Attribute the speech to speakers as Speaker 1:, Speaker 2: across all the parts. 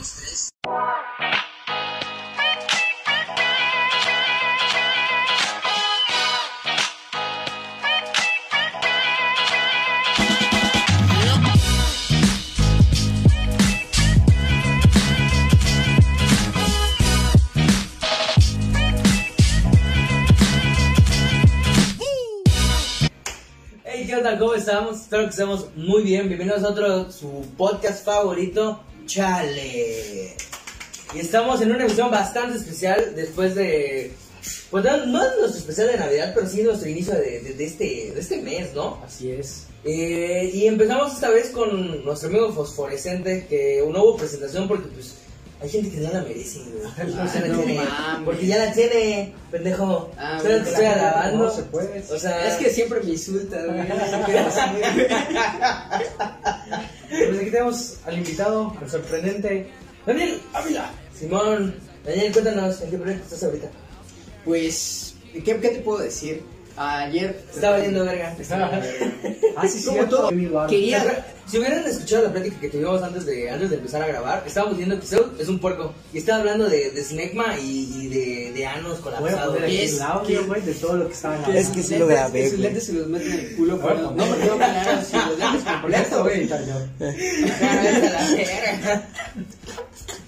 Speaker 1: dos,
Speaker 2: ¿qué tal? ¿Cómo estamos? Espero que estemos muy bien. Bienvenidos a otro, su podcast favorito, Chale. Y estamos en una emisión bastante especial después de... Pues no, no es nuestro especial de Navidad, pero sí nuestro inicio de, de- de este, de este mes, ¿no?
Speaker 3: Así es.
Speaker 2: Eh, y empezamos esta vez con nuestro amigo Fosforescente, que no hubo presentación porque pues hay gente que no la merece, güey. La
Speaker 4: no
Speaker 2: tiene,
Speaker 4: mames.
Speaker 2: porque ya la tiene, pendejo.
Speaker 4: Ah,
Speaker 2: Solo te estoy alabando.
Speaker 3: No se puede.
Speaker 2: O sea,
Speaker 4: Es que siempre me insultas, güey.
Speaker 3: Pues aquí tenemos al invitado, al sorprendente Daniel Ávila.
Speaker 2: Simón, Daniel, cuéntanos, ¿en qué proyecto estás ahorita?
Speaker 4: Pues, ¿qué, qué te puedo decir? Ayer.
Speaker 2: Te está valiendo verga.
Speaker 3: Ah, sí, sí.
Speaker 4: Todo. Quería.
Speaker 2: Si hubieran escuchado la plática que tuvimos antes de, antes de empezar a grabar, estábamos diciendo que Zeus es un puerco. Y estaba hablando de, de Snegma y, y de, de Anos colapsados.
Speaker 4: ¿Qué es?
Speaker 3: audio, de todo lo que estaban hablando.
Speaker 5: Es que sí lo grabé,
Speaker 4: sus lentes se los meten en el culo, no hablar así, los lentes completos, güey.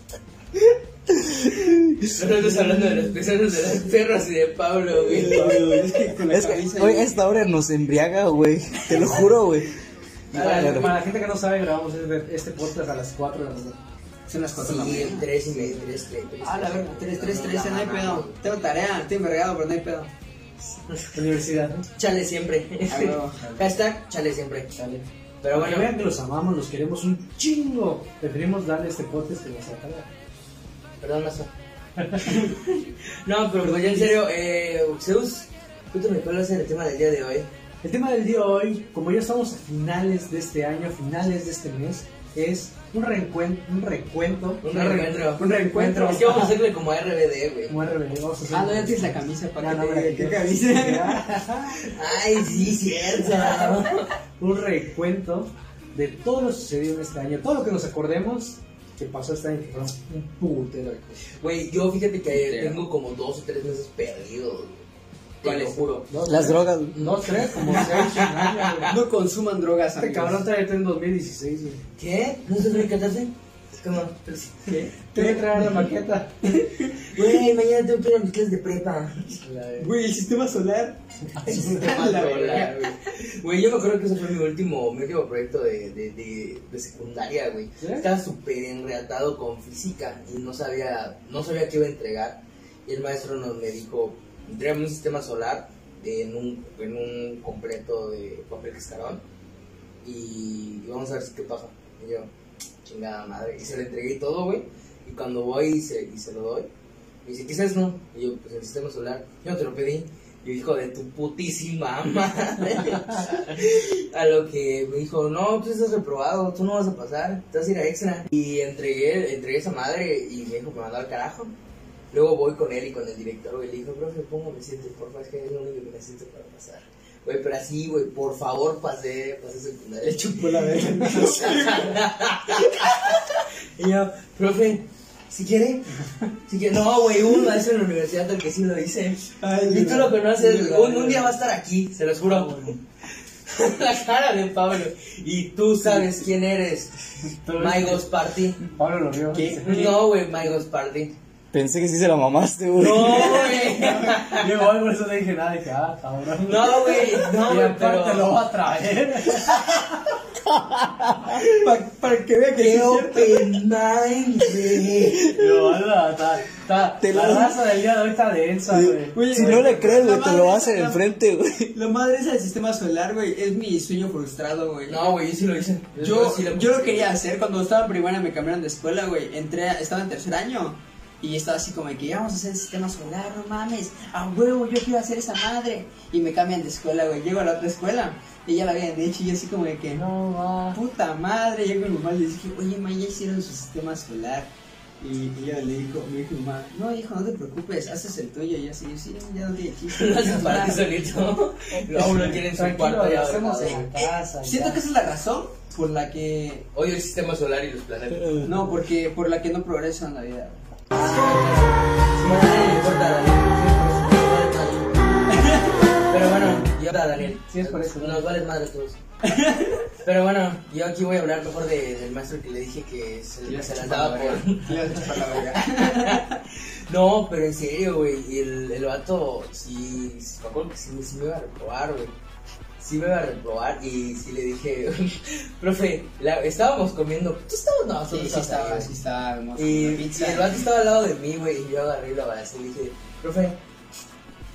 Speaker 2: Nosotros hablando de los pesados de las perras y de Pablo, güey.
Speaker 4: Es que con la
Speaker 5: Es que,
Speaker 4: camisa
Speaker 5: güey, esta hora nos embriaga, güey. Te lo juro, güey.
Speaker 3: Para,
Speaker 5: Claro.
Speaker 3: para la gente que no sabe, grabamos este, este podcast a las 4 de la tarde.
Speaker 4: Son las cuatro de la mañana.
Speaker 2: tres y medio, tres, tres, tres.
Speaker 4: Ah, la verga, 3, 3, 3, no hay pedo. Tengo tarea, estoy envergado, pero no hay pedo.
Speaker 3: Universidad, ¿no?
Speaker 2: Chale siempre. Hashtag chale siempre.
Speaker 3: Sale.
Speaker 2: Pero bueno,
Speaker 3: vean que los amamos, los queremos un chingo. Preferimos darle este podcast que nos saca.
Speaker 2: perdón, Mazo. no, pero ya en serio, eh, Zeus, cuéntame cuál va a ser el tema del día de hoy.
Speaker 3: El tema del día de hoy, como ya estamos a finales de este año, a finales de este mes, es un reencuentro, un recuento,
Speaker 2: Un reencuentro.
Speaker 3: un reencuentro.
Speaker 2: Es que vamos a hacerle como RBD, güey.
Speaker 3: Como RBD, vamos a hacer
Speaker 4: Ah, no, ya tienes la camisa para que
Speaker 3: no,
Speaker 4: diga qué camisa.
Speaker 2: Ay, sí, cierto.
Speaker 3: un recuento de todo lo sucedido en este año, todo lo que nos acordemos que pasó este año, que fueron un putero de cosas.
Speaker 2: Güey, yo fíjate que tengo como dos o tres meses perdidos. Te lo juro.
Speaker 3: Dos,
Speaker 5: Las drogas.
Speaker 3: Dos, tres, como seis.
Speaker 4: No consuman drogas,
Speaker 3: Este
Speaker 4: amigos.
Speaker 3: cabrón trae en 2016, güey.
Speaker 2: ¿Qué? ¿No se debe cantarse? ¿Cómo? Sí.
Speaker 4: ¿Qué?
Speaker 3: Te voy a traer la maqueta.
Speaker 2: Güey, mañana tengo que ir a mis clases de prepa.
Speaker 4: Güey, el sistema solar.
Speaker 2: La verdad, güey. Güey, yo me acuerdo que ese fue mi último, mi último proyecto de, de, de, de secundaria, güey. Estaba súper enreatado con física y no sabía, no sabía qué iba a entregar. Y el maestro nos me dijo, entregame un sistema solar en un, en un completo de papel cascarón y vamos a ver qué pasa. Y yo, chingada madre. Y se lo entregué y todo, güey. Y cuando voy y se, y lo doy, me dice, ¿qué eso? Y yo, pues el sistema solar. Yo no te lo pedí. Y hijo de tu putísima madre. a lo que me dijo, no, tú estás reprobado, tú no vas a pasar, te vas a ir a extra. Y entregué, entregué esa madre y me dijo me mandó al carajo. Luego voy con él y con el director, güey, le dijo, profe, póngame siete, por favor, es que es lo único que necesito para pasar. Güey, pero así, güey, por favor, pasé, pasé secundaria.
Speaker 3: Le chupó la verga.
Speaker 2: y yo, profe, si quiere, si quiere, no, güey, un maestro en la universidad al que sí lo hice. y tú lo conoces, un, un día va a estar aquí, se los juro. la cara de Pablo. Y tú sabes quién eres. Ghost Party.
Speaker 3: Pablo lo vio.
Speaker 2: No, güey, Ghost Party.
Speaker 5: Pensé que sí se la mamaste, güey.
Speaker 2: No, güey.
Speaker 3: Yo igual por eso le dije nada, dije, ah, cabrón.
Speaker 2: No, güey, no,
Speaker 3: y
Speaker 2: güey,
Speaker 3: aparte
Speaker 2: pero...
Speaker 3: lo va a traer.
Speaker 4: Pa- para que vea que
Speaker 2: ¡Qué
Speaker 4: es cierto.
Speaker 2: open mind, güey!
Speaker 3: Yo,
Speaker 5: Te
Speaker 3: la
Speaker 5: lo-
Speaker 3: raza del día de hoy está densa, güey.
Speaker 5: Si no le crees, güey, te lo hacen
Speaker 4: la-
Speaker 5: enfrente, güey.
Speaker 4: La madre esa del sistema solar, güey, es mi sueño frustrado, güey.
Speaker 2: No, güey, yo sí lo hice.
Speaker 4: Yo,
Speaker 2: sí
Speaker 4: yo lo quería hacer cuando estaba en primaria, me cambiaron de escuela, güey. Entré, estaba en tercer año y estaba así como de que ya vamos a hacer el sistema solar, no mames, a huevo, yo quiero hacer esa madre. Y me cambian de escuela, güey. Llego a la otra escuela y ya la habían hecho y yo así como de que
Speaker 3: No, va.
Speaker 4: puta madre. Yo con mi mamá le dije, oye, ma, ya hicieron su sistema solar. Y, y ella le dijo, me dijo mi mamá, no hijo, no te preocupes, haces el tuyo. Y yo así, sí, ya no tiene chiste.
Speaker 2: Lo haces para ti solito. Luego uno quiere en su cuarto
Speaker 3: lo
Speaker 2: ya
Speaker 3: hacemos en casa.
Speaker 4: Siento
Speaker 3: ya.
Speaker 4: que esa es la razón por la que,
Speaker 2: Odio el sistema solar y los planetas.
Speaker 4: no, porque, por la que no progreso en la vida.
Speaker 2: Pero bueno, yo Daniel.
Speaker 3: Sí, es por eso.
Speaker 2: Nos vales madre todos. Pero bueno, yo aquí voy a hablar mejor de- del maestro que le dije que se,
Speaker 4: le
Speaker 2: las daba por.
Speaker 4: Le la.
Speaker 2: No, pero en serio, güey. y El, el vato, sí, me acuerdo que sí, sí me iba a reprobar, güey. Sí me iba a reprobar y sí le dije, profe, la- estábamos comiendo. ¿Tú estabas? No,
Speaker 4: Sí, sí
Speaker 2: estábamos
Speaker 4: estaba, sí estaba hermoso.
Speaker 2: Y, el vato estaba al lado de mí, güey, y yo agarré y lo abracé y le dije, profe,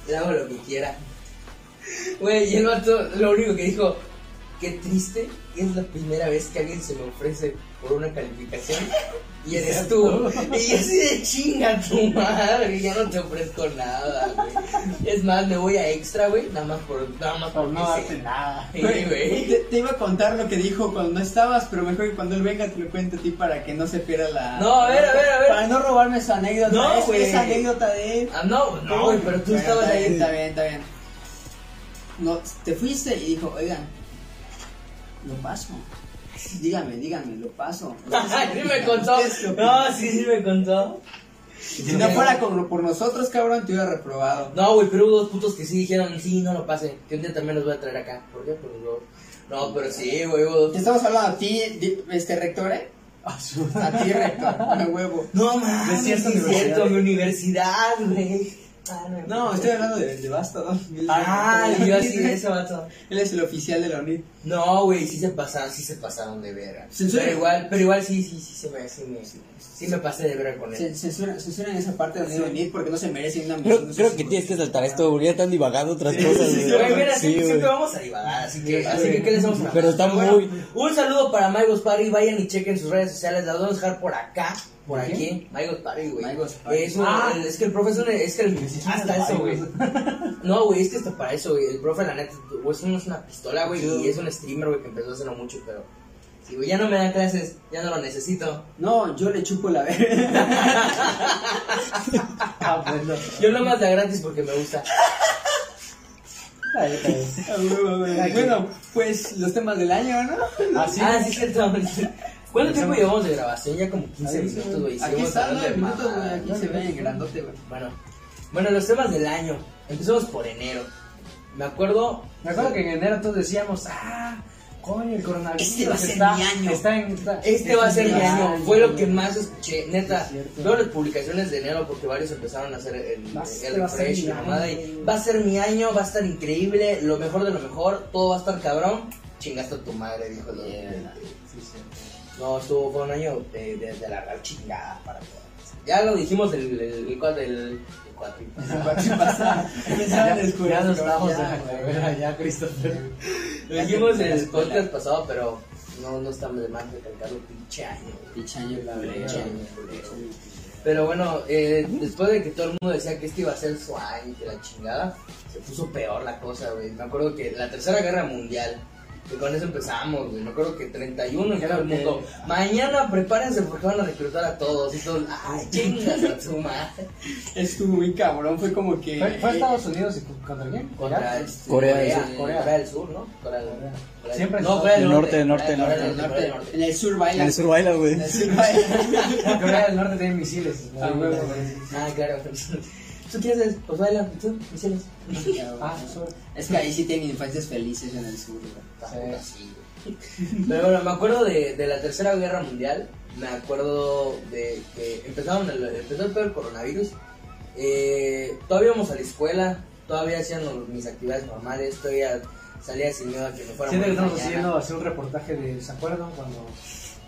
Speaker 2: le hago lo que quiera. Güey, y el vato lo único que dijo, qué triste, es la primera vez que alguien se me ofrece por una calificación y eres tú. Y yo así de chinga tu madre, ya no te ofrezco nada, güey. Es más, me voy a extra, güey, nada más por, nada más
Speaker 3: Por no darte nada.
Speaker 2: Sí,
Speaker 4: Güey,
Speaker 2: güey.
Speaker 4: te, te iba a contar lo que dijo cuando no estabas, pero mejor que cuando él venga te lo cuente a ti para que no se pierda la.
Speaker 2: No, a ver, a ver, a ver.
Speaker 4: Para no robarme su anécdota.
Speaker 2: No,
Speaker 4: es,
Speaker 2: güey.
Speaker 4: es anécdota de él.
Speaker 2: Ah, no, no, güey, pero tú
Speaker 4: Bueno,
Speaker 2: estabas
Speaker 4: está
Speaker 2: ahí.
Speaker 4: Bien, está bien, está bien. No, te fuiste y dijo, oigan, lo paso. Dígame, dígame, lo paso.
Speaker 2: sí me contó. No, sí, sí me contó.
Speaker 4: Si no fuera con- por nosotros, cabrón, te hubiera reprobado.
Speaker 2: No, güey, pero hubo dos putos que sí dijeron, sí, no lo pasen. Que un día también los voy a traer acá. ¿Por qué? Por los dos. No, pero sí, güey, hubo dos.
Speaker 4: Te estamos hablando a ti, este rector, ¿eh?
Speaker 3: Su-
Speaker 4: A ti, rector, a huevo.
Speaker 2: No, mames, es
Speaker 3: universidad.
Speaker 2: cierto, mi universidad, güey. Ah,
Speaker 4: No, estoy hablando de, de Basto, ¿no?
Speaker 2: Ah, y yo así de ese vato.
Speaker 4: Él es el oficial de la UNIT.
Speaker 2: No, güey, sí se pasaron, sí se pasaron de verga.
Speaker 4: Censura.
Speaker 2: Pero igual, pero igual sí, sí, sí, se me, sí me, sí me pasé de verga con él.
Speaker 4: Cen- Censura, censura en esa parte donde digo UNIT porque no se merece una
Speaker 5: Creo,
Speaker 4: mención.
Speaker 5: creo que tienes que saltar esto, porque ya están divagando otras cosas,
Speaker 2: Sí,
Speaker 5: güey.
Speaker 2: güey, mira,
Speaker 5: Sí,
Speaker 2: siempre, vamos a divagar, así que,
Speaker 3: Sí,
Speaker 2: así
Speaker 3: sí.
Speaker 2: que, ¿qué les vamos a
Speaker 5: Pero está muy-
Speaker 2: Un saludo para Maigos Party, vayan y chequen sus redes sociales, las vamos a dejar por acá, por aquí, Maigos Party, güey. Es,
Speaker 3: Ah.
Speaker 2: es que el profe es un, es que el, hasta eso, güey. No, güey, es que hasta para eso, güey, el profe, la neta, güey, es un- es una pistola, güey, y es un streamer, güey, que empezó a hacerlo mucho, pero, sí, güey, ya no me dan clases, ya no lo necesito.
Speaker 4: No, yo le chupo la verga.
Speaker 3: Ah, bueno.
Speaker 2: Yo nomás da gratis porque me gusta.
Speaker 3: Ahí bien.
Speaker 4: bueno, pues los temas del año, ¿no?
Speaker 3: Ah, sí.
Speaker 2: Ah, sí, es cierto. ¿Cuánto tiempo llevamos de grabación? Ya como 15
Speaker 3: Ahí,
Speaker 2: minutos, güey.
Speaker 4: Aquí
Speaker 2: de
Speaker 4: minutos, güey. Aquí se ve en grandote, güey.
Speaker 2: Bueno, bueno, los temas del año. Empezamos por enero. Me acuerdo.
Speaker 3: Me acuerdo que en enero todos decíamos, ah, coño, el coronavirus.
Speaker 4: Este va a ser
Speaker 3: está,
Speaker 4: mi año.
Speaker 3: Está en, está-
Speaker 2: Este va a ser mi año. Fue lo que más escuché. Neta,
Speaker 3: Es
Speaker 2: veo las publicaciones de enero porque varios empezaron a hacer el, el
Speaker 3: este ser
Speaker 2: refresh y mamada. Y va a ser mi año, va a estar increíble, lo mejor de lo mejor, todo va a estar cabrón. Chingaste a tu madre, dijo el
Speaker 4: Yeah.
Speaker 2: 2020. No, estuvo, fue un año de, de, de la real chingada para todos. Ya lo dijimos el, el, el, cuad- el, el cuatri.
Speaker 4: Pasa.
Speaker 3: Ya, ya no estamos
Speaker 4: Ya,
Speaker 3: ya, ya, Christopher.
Speaker 2: Lo dijimos en el podcast pasado, pero no, no estamos de más recalcarlo, pinche año.
Speaker 4: Pinche año, la
Speaker 2: Pinche año. Pero bueno, eh, después de que todo el mundo decía que este iba a ser su año y que la chingada, se puso peor la cosa, güey. Me acuerdo que la tercera guerra mundial, que con eso empezamos, güey. Me acuerdo que 31 y todo el mundo, mañana prepárense porque van a reclutar a todos. Y todos, ay, chingas a madre.
Speaker 4: Estuvo muy cabrón, fue como que.
Speaker 3: ¿Fue, fue Estados Unidos y contra quién?
Speaker 2: Contra
Speaker 3: ¿Irak?
Speaker 2: este,
Speaker 5: Corea del
Speaker 2: Corea,
Speaker 5: Sur.
Speaker 2: Corea, Corea del Sur, ¿no? Corea del
Speaker 3: Corea.
Speaker 2: Corea-
Speaker 3: Siempre
Speaker 2: no, Corea del norte.
Speaker 5: norte,
Speaker 2: Corea
Speaker 5: norte,
Speaker 2: Corea
Speaker 4: norte,
Speaker 2: Corea norte.
Speaker 4: En el sur
Speaker 5: En
Speaker 4: baila.
Speaker 5: el sur baila, güey.
Speaker 4: En el sur baila.
Speaker 3: Corea del Norte tiene misiles.
Speaker 4: Ah.
Speaker 2: Ah, claro. ¿Tú qué haces? Pues baila, ¿y tú? Misiles.
Speaker 3: Ah, sur.
Speaker 4: Es que ahí sí tienen infancias felices en el sur, güey.
Speaker 2: Güey. Pero bueno, me acuerdo de, de la tercera guerra mundial. Me acuerdo de que empezaron el, empezó el peor coronavirus. Eh, todavía íbamos a la escuela, todavía hacían los- mis actividades normales, todavía salía sin miedo a que me fuera a
Speaker 3: Siento que estamos
Speaker 2: mañana.
Speaker 3: haciendo hacer un reportaje de, ¿se acuerdan cuando,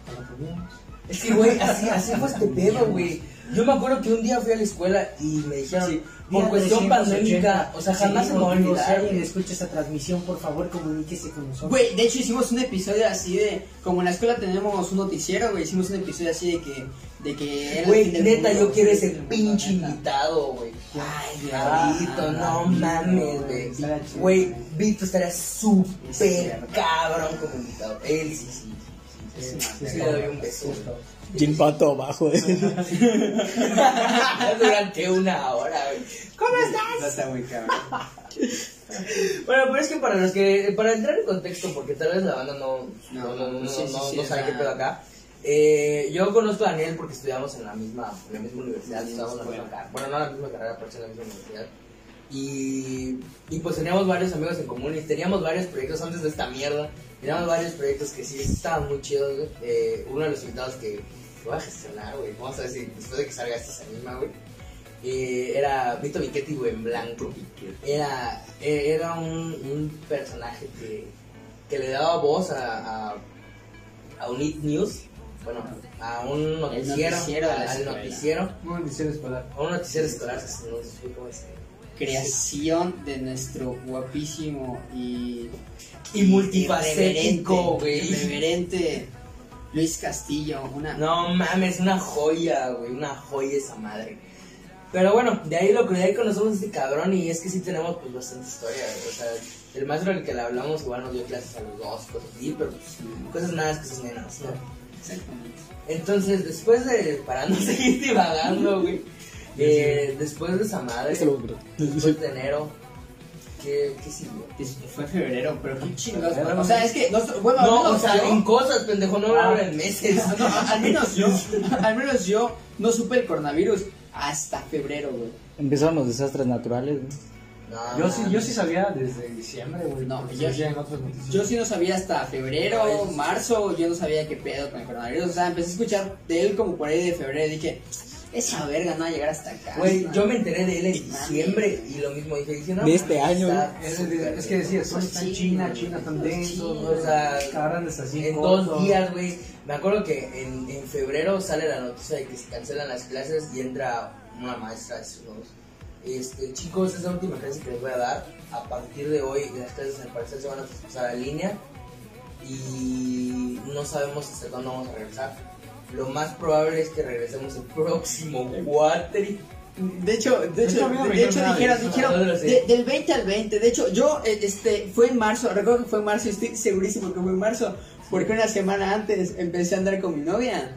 Speaker 3: cuando comíamos?
Speaker 2: Es que, güey, así, así fue este pedo, güey. Yo me acuerdo que un día fui a la escuela y me dijeron,
Speaker 3: Sí,
Speaker 2: por cuestión
Speaker 3: 380.
Speaker 2: pandémica, o sea, jamás se me va a olvidar.
Speaker 3: Si alguien escucha esta transmisión, por favor, comuníquese con nosotros.
Speaker 4: Güey, de hecho hicimos un episodio así de, como en la escuela tenemos un noticiero, güey, hicimos un episodio así de que, de que era el
Speaker 2: Güey, neta,
Speaker 4: mundo,
Speaker 2: yo quiero ese pinche invitado, güey.
Speaker 4: Ay,
Speaker 2: Diablito,
Speaker 4: ah,
Speaker 2: no mames, güey. Güey, Vito estaría súper cabrón como invitado. Él sí, sí, sí.
Speaker 3: Sí,
Speaker 2: Sí,
Speaker 3: sí,
Speaker 2: le doy un beso.
Speaker 5: El pato abajo.
Speaker 2: Durante una hora, güey. ¿Cómo estás?
Speaker 4: No está muy cabrón.
Speaker 2: Bueno, pero es que para los que, para entrar en contexto, porque tal vez la banda no,
Speaker 4: No,
Speaker 2: no, no, no,
Speaker 4: sí, sí,
Speaker 2: no-
Speaker 4: sí,
Speaker 2: no
Speaker 4: o
Speaker 2: sabe qué pedo acá. Eh, yo conozco a Daniel porque estudiamos en la misma, en la misma universidad,
Speaker 4: En la misma
Speaker 2: estudiamos en la misma carrera, bueno, no en la misma carrera, pero en la misma universidad. Y, y pues teníamos varios amigos en común y teníamos varios proyectos antes de esta mierda. Teníamos varios proyectos que sí estaban muy chidos, güey. Eh, uno de los invitados que voy a gestionar, güey, vamos a ver si después de que salga esta se anima, güey. Eh, era Vito Michetti, güey, en blanco. Era, eh, era un, un personaje que, que le daba voz a, a, a un It News, bueno, a un noticiero,
Speaker 4: noticiero la
Speaker 2: al noticiero,
Speaker 3: Un noticiero escolar.
Speaker 2: a un noticiero escolar, no sé cómo es.
Speaker 4: Creación de nuestro guapísimo y.
Speaker 2: Y multifacético, güey.
Speaker 4: Irreverente Luis Castillo. Una.
Speaker 2: No mames, una joya, güey, una joya esa madre. Pero bueno, de ahí lo que de ahí conocemos a este cabrón y es que sí tenemos pues bastante historia, güey. o sea, el maestro al que le hablamos igual nos dio clases a los dos, cosas así, pero pues, cosas más, cosas menos, ¿no?
Speaker 4: Exactamente.
Speaker 2: Entonces, después de, para no seguir divagando, güey, eh, después de esa madre, después de enero, ¿qué, qué siguió?
Speaker 4: Fue febrero, pero qué chingados.
Speaker 3: Febrero.
Speaker 4: O sea, es que. bueno,
Speaker 2: No,
Speaker 4: menos
Speaker 2: o sea,
Speaker 4: yo-
Speaker 2: en cosas, pendejo, no hablaron en meses.
Speaker 4: No, al menos yo, al menos yo no supe el coronavirus hasta febrero, güey.
Speaker 5: Empezaron los desastres naturales. güey.
Speaker 2: No,
Speaker 3: Yo sí, yo sí sabía desde diciembre, güey.
Speaker 4: No, yo-
Speaker 3: otras noticias.
Speaker 4: Yo sí no sabía hasta febrero, marzo, yo no sabía qué pedo con el coronavirus. O sea, empecé a escuchar de él como por ahí de febrero y dije, esa verga no va a llegar hasta acá.
Speaker 2: Güey, yo me enteré de él en diciembre y lo mismo dije, dije no,
Speaker 5: De este año,
Speaker 3: Es, es- es que decía, son está en China. China tan
Speaker 4: Sí,
Speaker 3: denso,
Speaker 2: o sea,
Speaker 3: hasta así
Speaker 2: en dos días, güey. Me acuerdo que en, en febrero sale la noticia de que se cancelan las clases y entra una maestra a decirnos, este, chicos, esa última clase que les voy a dar, a partir de hoy las clases al parecer se van a pasar en línea y no sabemos hasta cuándo vamos a regresar. Lo más probable es que regresemos el próximo cuatri.
Speaker 4: De hecho, de
Speaker 3: hecho,
Speaker 4: de hecho
Speaker 3: dijeron
Speaker 4: dijeron, de- del 20 al 20. De hecho, yo, eh, este, fue en marzo, recuerdo que fue en marzo, y estoy segurísimo que fue en marzo, porque una semana antes empecé a andar con mi novia.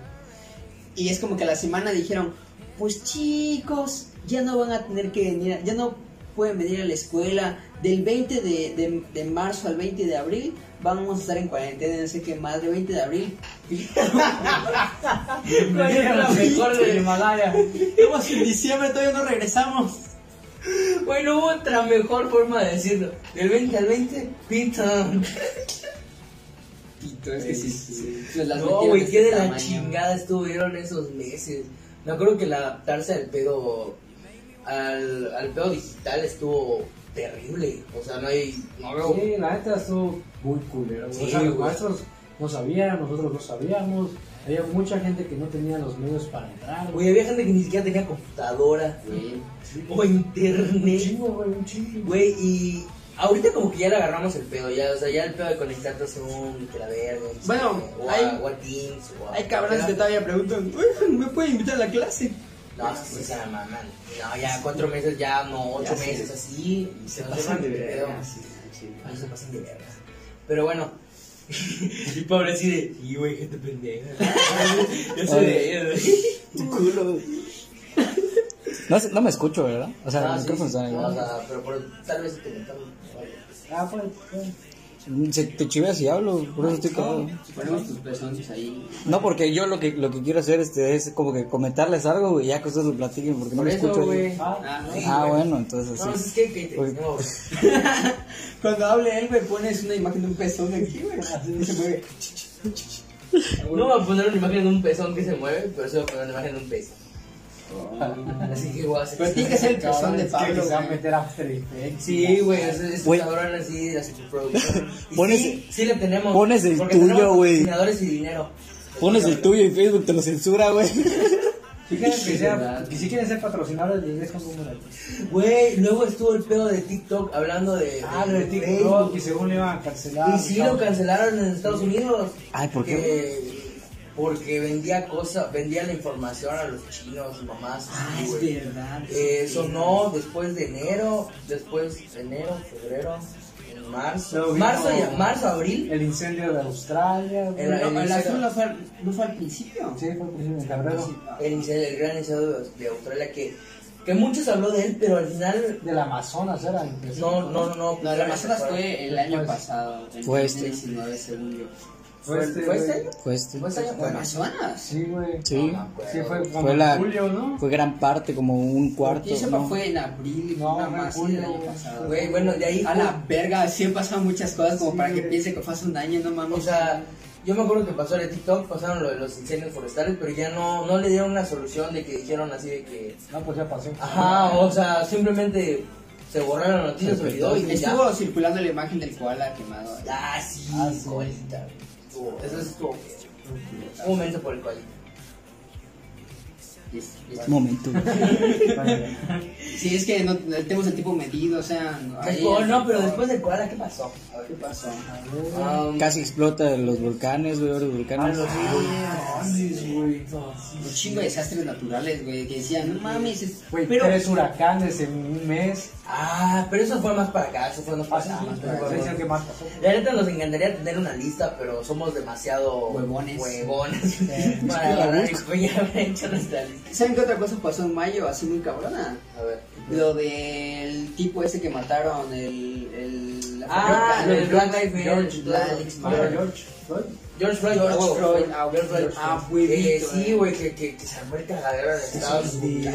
Speaker 4: Y es como que a la semana dijeron, pues chicos, ya no van a tener que venir, ya no pueden venir a la escuela. Del 20 de, de, de marzo al 20 de abril vamos a estar en cuarentena, no sé qué más, de 20 de abril.
Speaker 2: ¿Cuál es la mejor de
Speaker 3: Himalaya.
Speaker 4: Estamos en diciembre, todavía no regresamos.
Speaker 2: Güey, no hubo otra mejor forma de decirlo. Del 20 al 20, pita.
Speaker 4: Pito, es que sí, sí, sí. Las
Speaker 2: No, güey,
Speaker 4: de
Speaker 2: qué de
Speaker 4: este
Speaker 2: la
Speaker 4: tamaño.
Speaker 2: chingada estuvieron esos meses. Me acuerdo que el adaptarse al pedo, al, al pedo digital estuvo terrible. O sea, no hay, no veo.
Speaker 3: Sí, la neta estuvo muy culero. güey.
Speaker 2: Sí,
Speaker 3: o sea, los maestros no sabían, nosotros no sabíamos. Había mucha gente que no tenía los medios para entrar.
Speaker 2: Güey, había gente que ni siquiera tenía computadora
Speaker 4: Güey.
Speaker 2: o
Speaker 3: Un
Speaker 2: internet.
Speaker 3: chingo, güey, un chingo.
Speaker 2: Güey, y ahorita como que ya le agarramos el pedo, ya, o sea, ya el pedo de conectarte a Zoom, que la verga, no
Speaker 4: Bueno,
Speaker 2: o,
Speaker 4: hay-
Speaker 2: a, o a Teams, o a
Speaker 4: Hay cabrones que todavía preguntan, "Uy, ¿me pueden invitar a la clase?
Speaker 2: No, es que sí se la maman. No, ya cuatro meses, ya no, ocho
Speaker 4: Ya sí.
Speaker 2: meses así, y se
Speaker 4: pasan de verga, sí, sí.
Speaker 2: Ay, se pasan de verga. Pero bueno. y pobre así de, y güey, gente pendeja. Yo soy de
Speaker 5: Tu culo. No, sé- no me escucho, ¿verdad? O sea,
Speaker 2: No,
Speaker 5: el
Speaker 2: sí,
Speaker 5: micrófono
Speaker 2: sí,
Speaker 5: está ahí.
Speaker 2: no, o sea, pero por, tal vez te metamos.
Speaker 3: Ah, pues, pues.
Speaker 5: Se te chiveas y hablo, por eso estoy cagado.
Speaker 4: Si ponemos tus pezones ahí.
Speaker 5: No, porque yo lo que lo que quiero hacer este es como que comentarles algo y ya que ustedes lo platiquen porque no
Speaker 2: Por
Speaker 5: me
Speaker 2: eso,
Speaker 5: escucho.
Speaker 2: güey.
Speaker 3: Ah,
Speaker 4: Ah,
Speaker 2: Sí,
Speaker 5: Ah,
Speaker 2: güey.
Speaker 5: bueno, entonces
Speaker 2: No,
Speaker 5: sí.
Speaker 2: es que, que te, no,
Speaker 4: Cuando hable él, güey, pones una imagen de un pezón aquí, güey. Así se mueve.
Speaker 2: no voy a poner una imagen de un pezón que se mueve, pero sí voy a poner una imagen de un pezón. Así que voy a hacer.
Speaker 4: Pero tiene que ser el
Speaker 3: cabrón,
Speaker 4: de
Speaker 3: que
Speaker 4: Pablo,
Speaker 3: se va a
Speaker 4: güey.
Speaker 3: meter After Effects.
Speaker 2: Sí, güey, es, es
Speaker 5: Güey.
Speaker 2: cabrón así de
Speaker 5: Pones-
Speaker 2: sí, sí le tenemos.
Speaker 5: pones el tuyo, güey.
Speaker 2: patrocinadores y dinero.
Speaker 5: Pones el tuyo y Facebook te lo censura, güey.
Speaker 3: Si quieren, que sea, que si quieren ser patrocinadores, dejo un número.
Speaker 2: Güey, luego estuvo el pedo de TikTok hablando de.
Speaker 3: Ah, lo de TikTok,
Speaker 2: Facebook.
Speaker 3: y según le iban a cancelar.
Speaker 2: Y sí lo cancelaron en Estados Unidos.
Speaker 5: Ay, ¿por qué?
Speaker 2: Porque, vendía cosas, vendía la información a los chinos mamás.
Speaker 4: Ah, es
Speaker 2: güey.
Speaker 4: verdad.
Speaker 2: Eh, sonó después de enero, después de enero, febrero, en marzo. Marzo,
Speaker 3: vino-
Speaker 2: y- marzo, abril.
Speaker 3: El incendio de Australia.
Speaker 2: El-
Speaker 4: No, el
Speaker 2: el-
Speaker 4: azul no fue, al- no fue al principio.
Speaker 3: Sí, fue el principio de febrero.
Speaker 2: El, incendio- el gran incendio de, de Australia que, que muchos habló de él, pero al final.
Speaker 3: Del Amazonas era.
Speaker 2: No, no, no. no.
Speaker 4: No, el Amazonas fue el año
Speaker 3: Pues,
Speaker 4: pasado. En
Speaker 5: fue
Speaker 4: 2019, según yo.
Speaker 2: ¿Fue,
Speaker 3: Fue este,
Speaker 2: ¿fue este año?
Speaker 5: Fue este.
Speaker 2: ¿Fue este año?
Speaker 4: ¿El
Speaker 2: Bueno,
Speaker 4: Amazonas?
Speaker 3: Sí, güey.
Speaker 5: Sí.
Speaker 2: no.
Speaker 3: Sí, fue como
Speaker 5: Fue la-
Speaker 3: julio, ¿no?
Speaker 5: Fue gran parte, como un cuarto.
Speaker 4: Yo
Speaker 5: ¿no?
Speaker 4: fue en abril,
Speaker 3: No,
Speaker 4: una
Speaker 3: fue
Speaker 4: más
Speaker 3: julio,
Speaker 4: año
Speaker 3: güey.
Speaker 4: pasado.
Speaker 2: Güey, bueno, de ahí.
Speaker 4: A la verga, sí han pasado muchas cosas como
Speaker 3: Sí,
Speaker 4: para que piense que fue hace un año, no mames.
Speaker 2: O sea, yo me acuerdo que pasó de TikTok, pasaron lo de los incendios forestales, pero ya no, no le dieron una solución de que dijeron así de que.
Speaker 3: No, pues ya pasó.
Speaker 2: Ajá, o sea, simplemente se borraron las noticias, se olvidó y ya.
Speaker 4: Estuvo circulando la imagen del koala quemado.
Speaker 2: Ah, sí,
Speaker 3: Ah, sí.
Speaker 2: colita. Estuvo- Eso estuvo bien. Un momento por el colita.
Speaker 5: Momento.
Speaker 3: Vale.
Speaker 4: Sí, es que no, tenemos el tipo medido, o sea. ahí-
Speaker 2: Después, no, pero después del koala, ¿qué pasó? A ver,
Speaker 4: ¿Qué pasó?
Speaker 2: Um,
Speaker 5: Casi explota los volcanes, güey, los
Speaker 2: ah,
Speaker 5: volcanes.
Speaker 2: los
Speaker 3: Andes, güey.
Speaker 4: Un chingo de desastres naturales, güey, que decían, no mames, es-
Speaker 3: Güey,
Speaker 4: pero
Speaker 3: tres huracanes en un mes.
Speaker 2: Ah, pero eso fue más para acá, eso fue más para acá.
Speaker 3: sí,
Speaker 2: más
Speaker 3: pero
Speaker 2: para acá.
Speaker 3: dicen que más pasó.
Speaker 2: La neta nos encantaría tener una lista, pero somos demasiado
Speaker 4: Huevones.
Speaker 2: huevones para agarrar y ya haber hecho nuestra lista.
Speaker 4: ¿saben qué otra cosa pasó en mayo así muy cabrona?
Speaker 2: A ver.
Speaker 4: Lo del tipo ese que mataron, el... el
Speaker 2: Ah,
Speaker 4: el
Speaker 2: Black Lives Matter.
Speaker 4: George
Speaker 3: Ah,
Speaker 4: Matter.
Speaker 3: George Floyd.
Speaker 2: George Floyd,
Speaker 4: George
Speaker 2: ah,
Speaker 4: Floyd,
Speaker 2: George
Speaker 4: ah,
Speaker 2: Floyd.
Speaker 4: ah,
Speaker 2: Eh, sí, güey, que, que, que se armó el cagadero en Estados Unidos.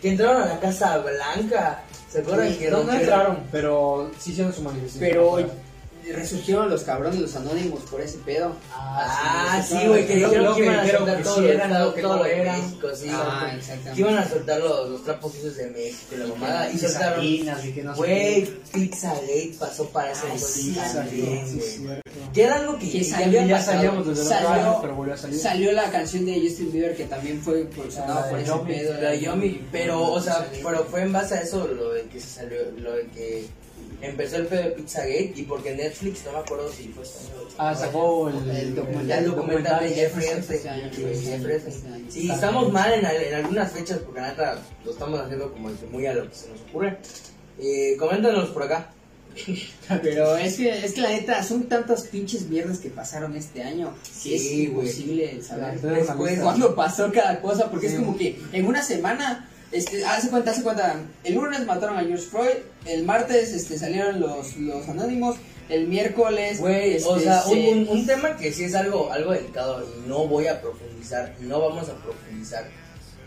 Speaker 2: Que entraron a la Casa Blanca. ¿Se acuerdan
Speaker 4: Sí,
Speaker 2: que
Speaker 3: No, entraron, pero sí hicieron su manifestación.
Speaker 4: Pero resurgieron los cabrones, los anónimos por ese pedo.
Speaker 2: Ah,
Speaker 3: sí,
Speaker 2: güey, que dijeron que iban a soltar todo lo de. México, sí.
Speaker 4: Ah,
Speaker 2: que-
Speaker 4: exactamente.
Speaker 2: Que iban a soltar los, los trapos sucios de México la mamada. Y soltaron. Güey. Pizzagate pasó para ese entonces. Que era algo que, ya había
Speaker 3: salíamos desde
Speaker 4: Salió-
Speaker 3: pero volvió a salir.
Speaker 4: Salió la canción de Justin Bieber que también fue sonado
Speaker 3: Ah,
Speaker 4: por ese pedo.
Speaker 2: La Yomi, pero, o sea, pero fue en base a eso lo de que se salió, lo de que empezó el pedo de Pizzagate y porque Netflix, no me acuerdo si fue este año.
Speaker 3: Ah, sacó el,
Speaker 4: El documental.
Speaker 2: el documental de Jeffrey Epstein. Sí, estamos mal en, al- en algunas fechas porque neta lo estamos haciendo como muy a lo que se nos ocurre. Eh, coméntanos por acá.
Speaker 4: Pero es que, es que la neta, son tantas pinches mierdas que pasaron este año.
Speaker 2: Sí,
Speaker 4: es imposible saber cuándo pasó cada cosa, porque
Speaker 3: Sí.
Speaker 4: es como que en una semana, este, hace cuenta, hace cuenta, el lunes mataron a George Floyd, el martes este, salieron los, los anónimos, el miércoles,
Speaker 2: Güey,
Speaker 4: este,
Speaker 2: o sea, un,
Speaker 4: se-
Speaker 2: un- un tema que sí es algo, algo delicado y no voy a profundizar, no vamos a profundizar,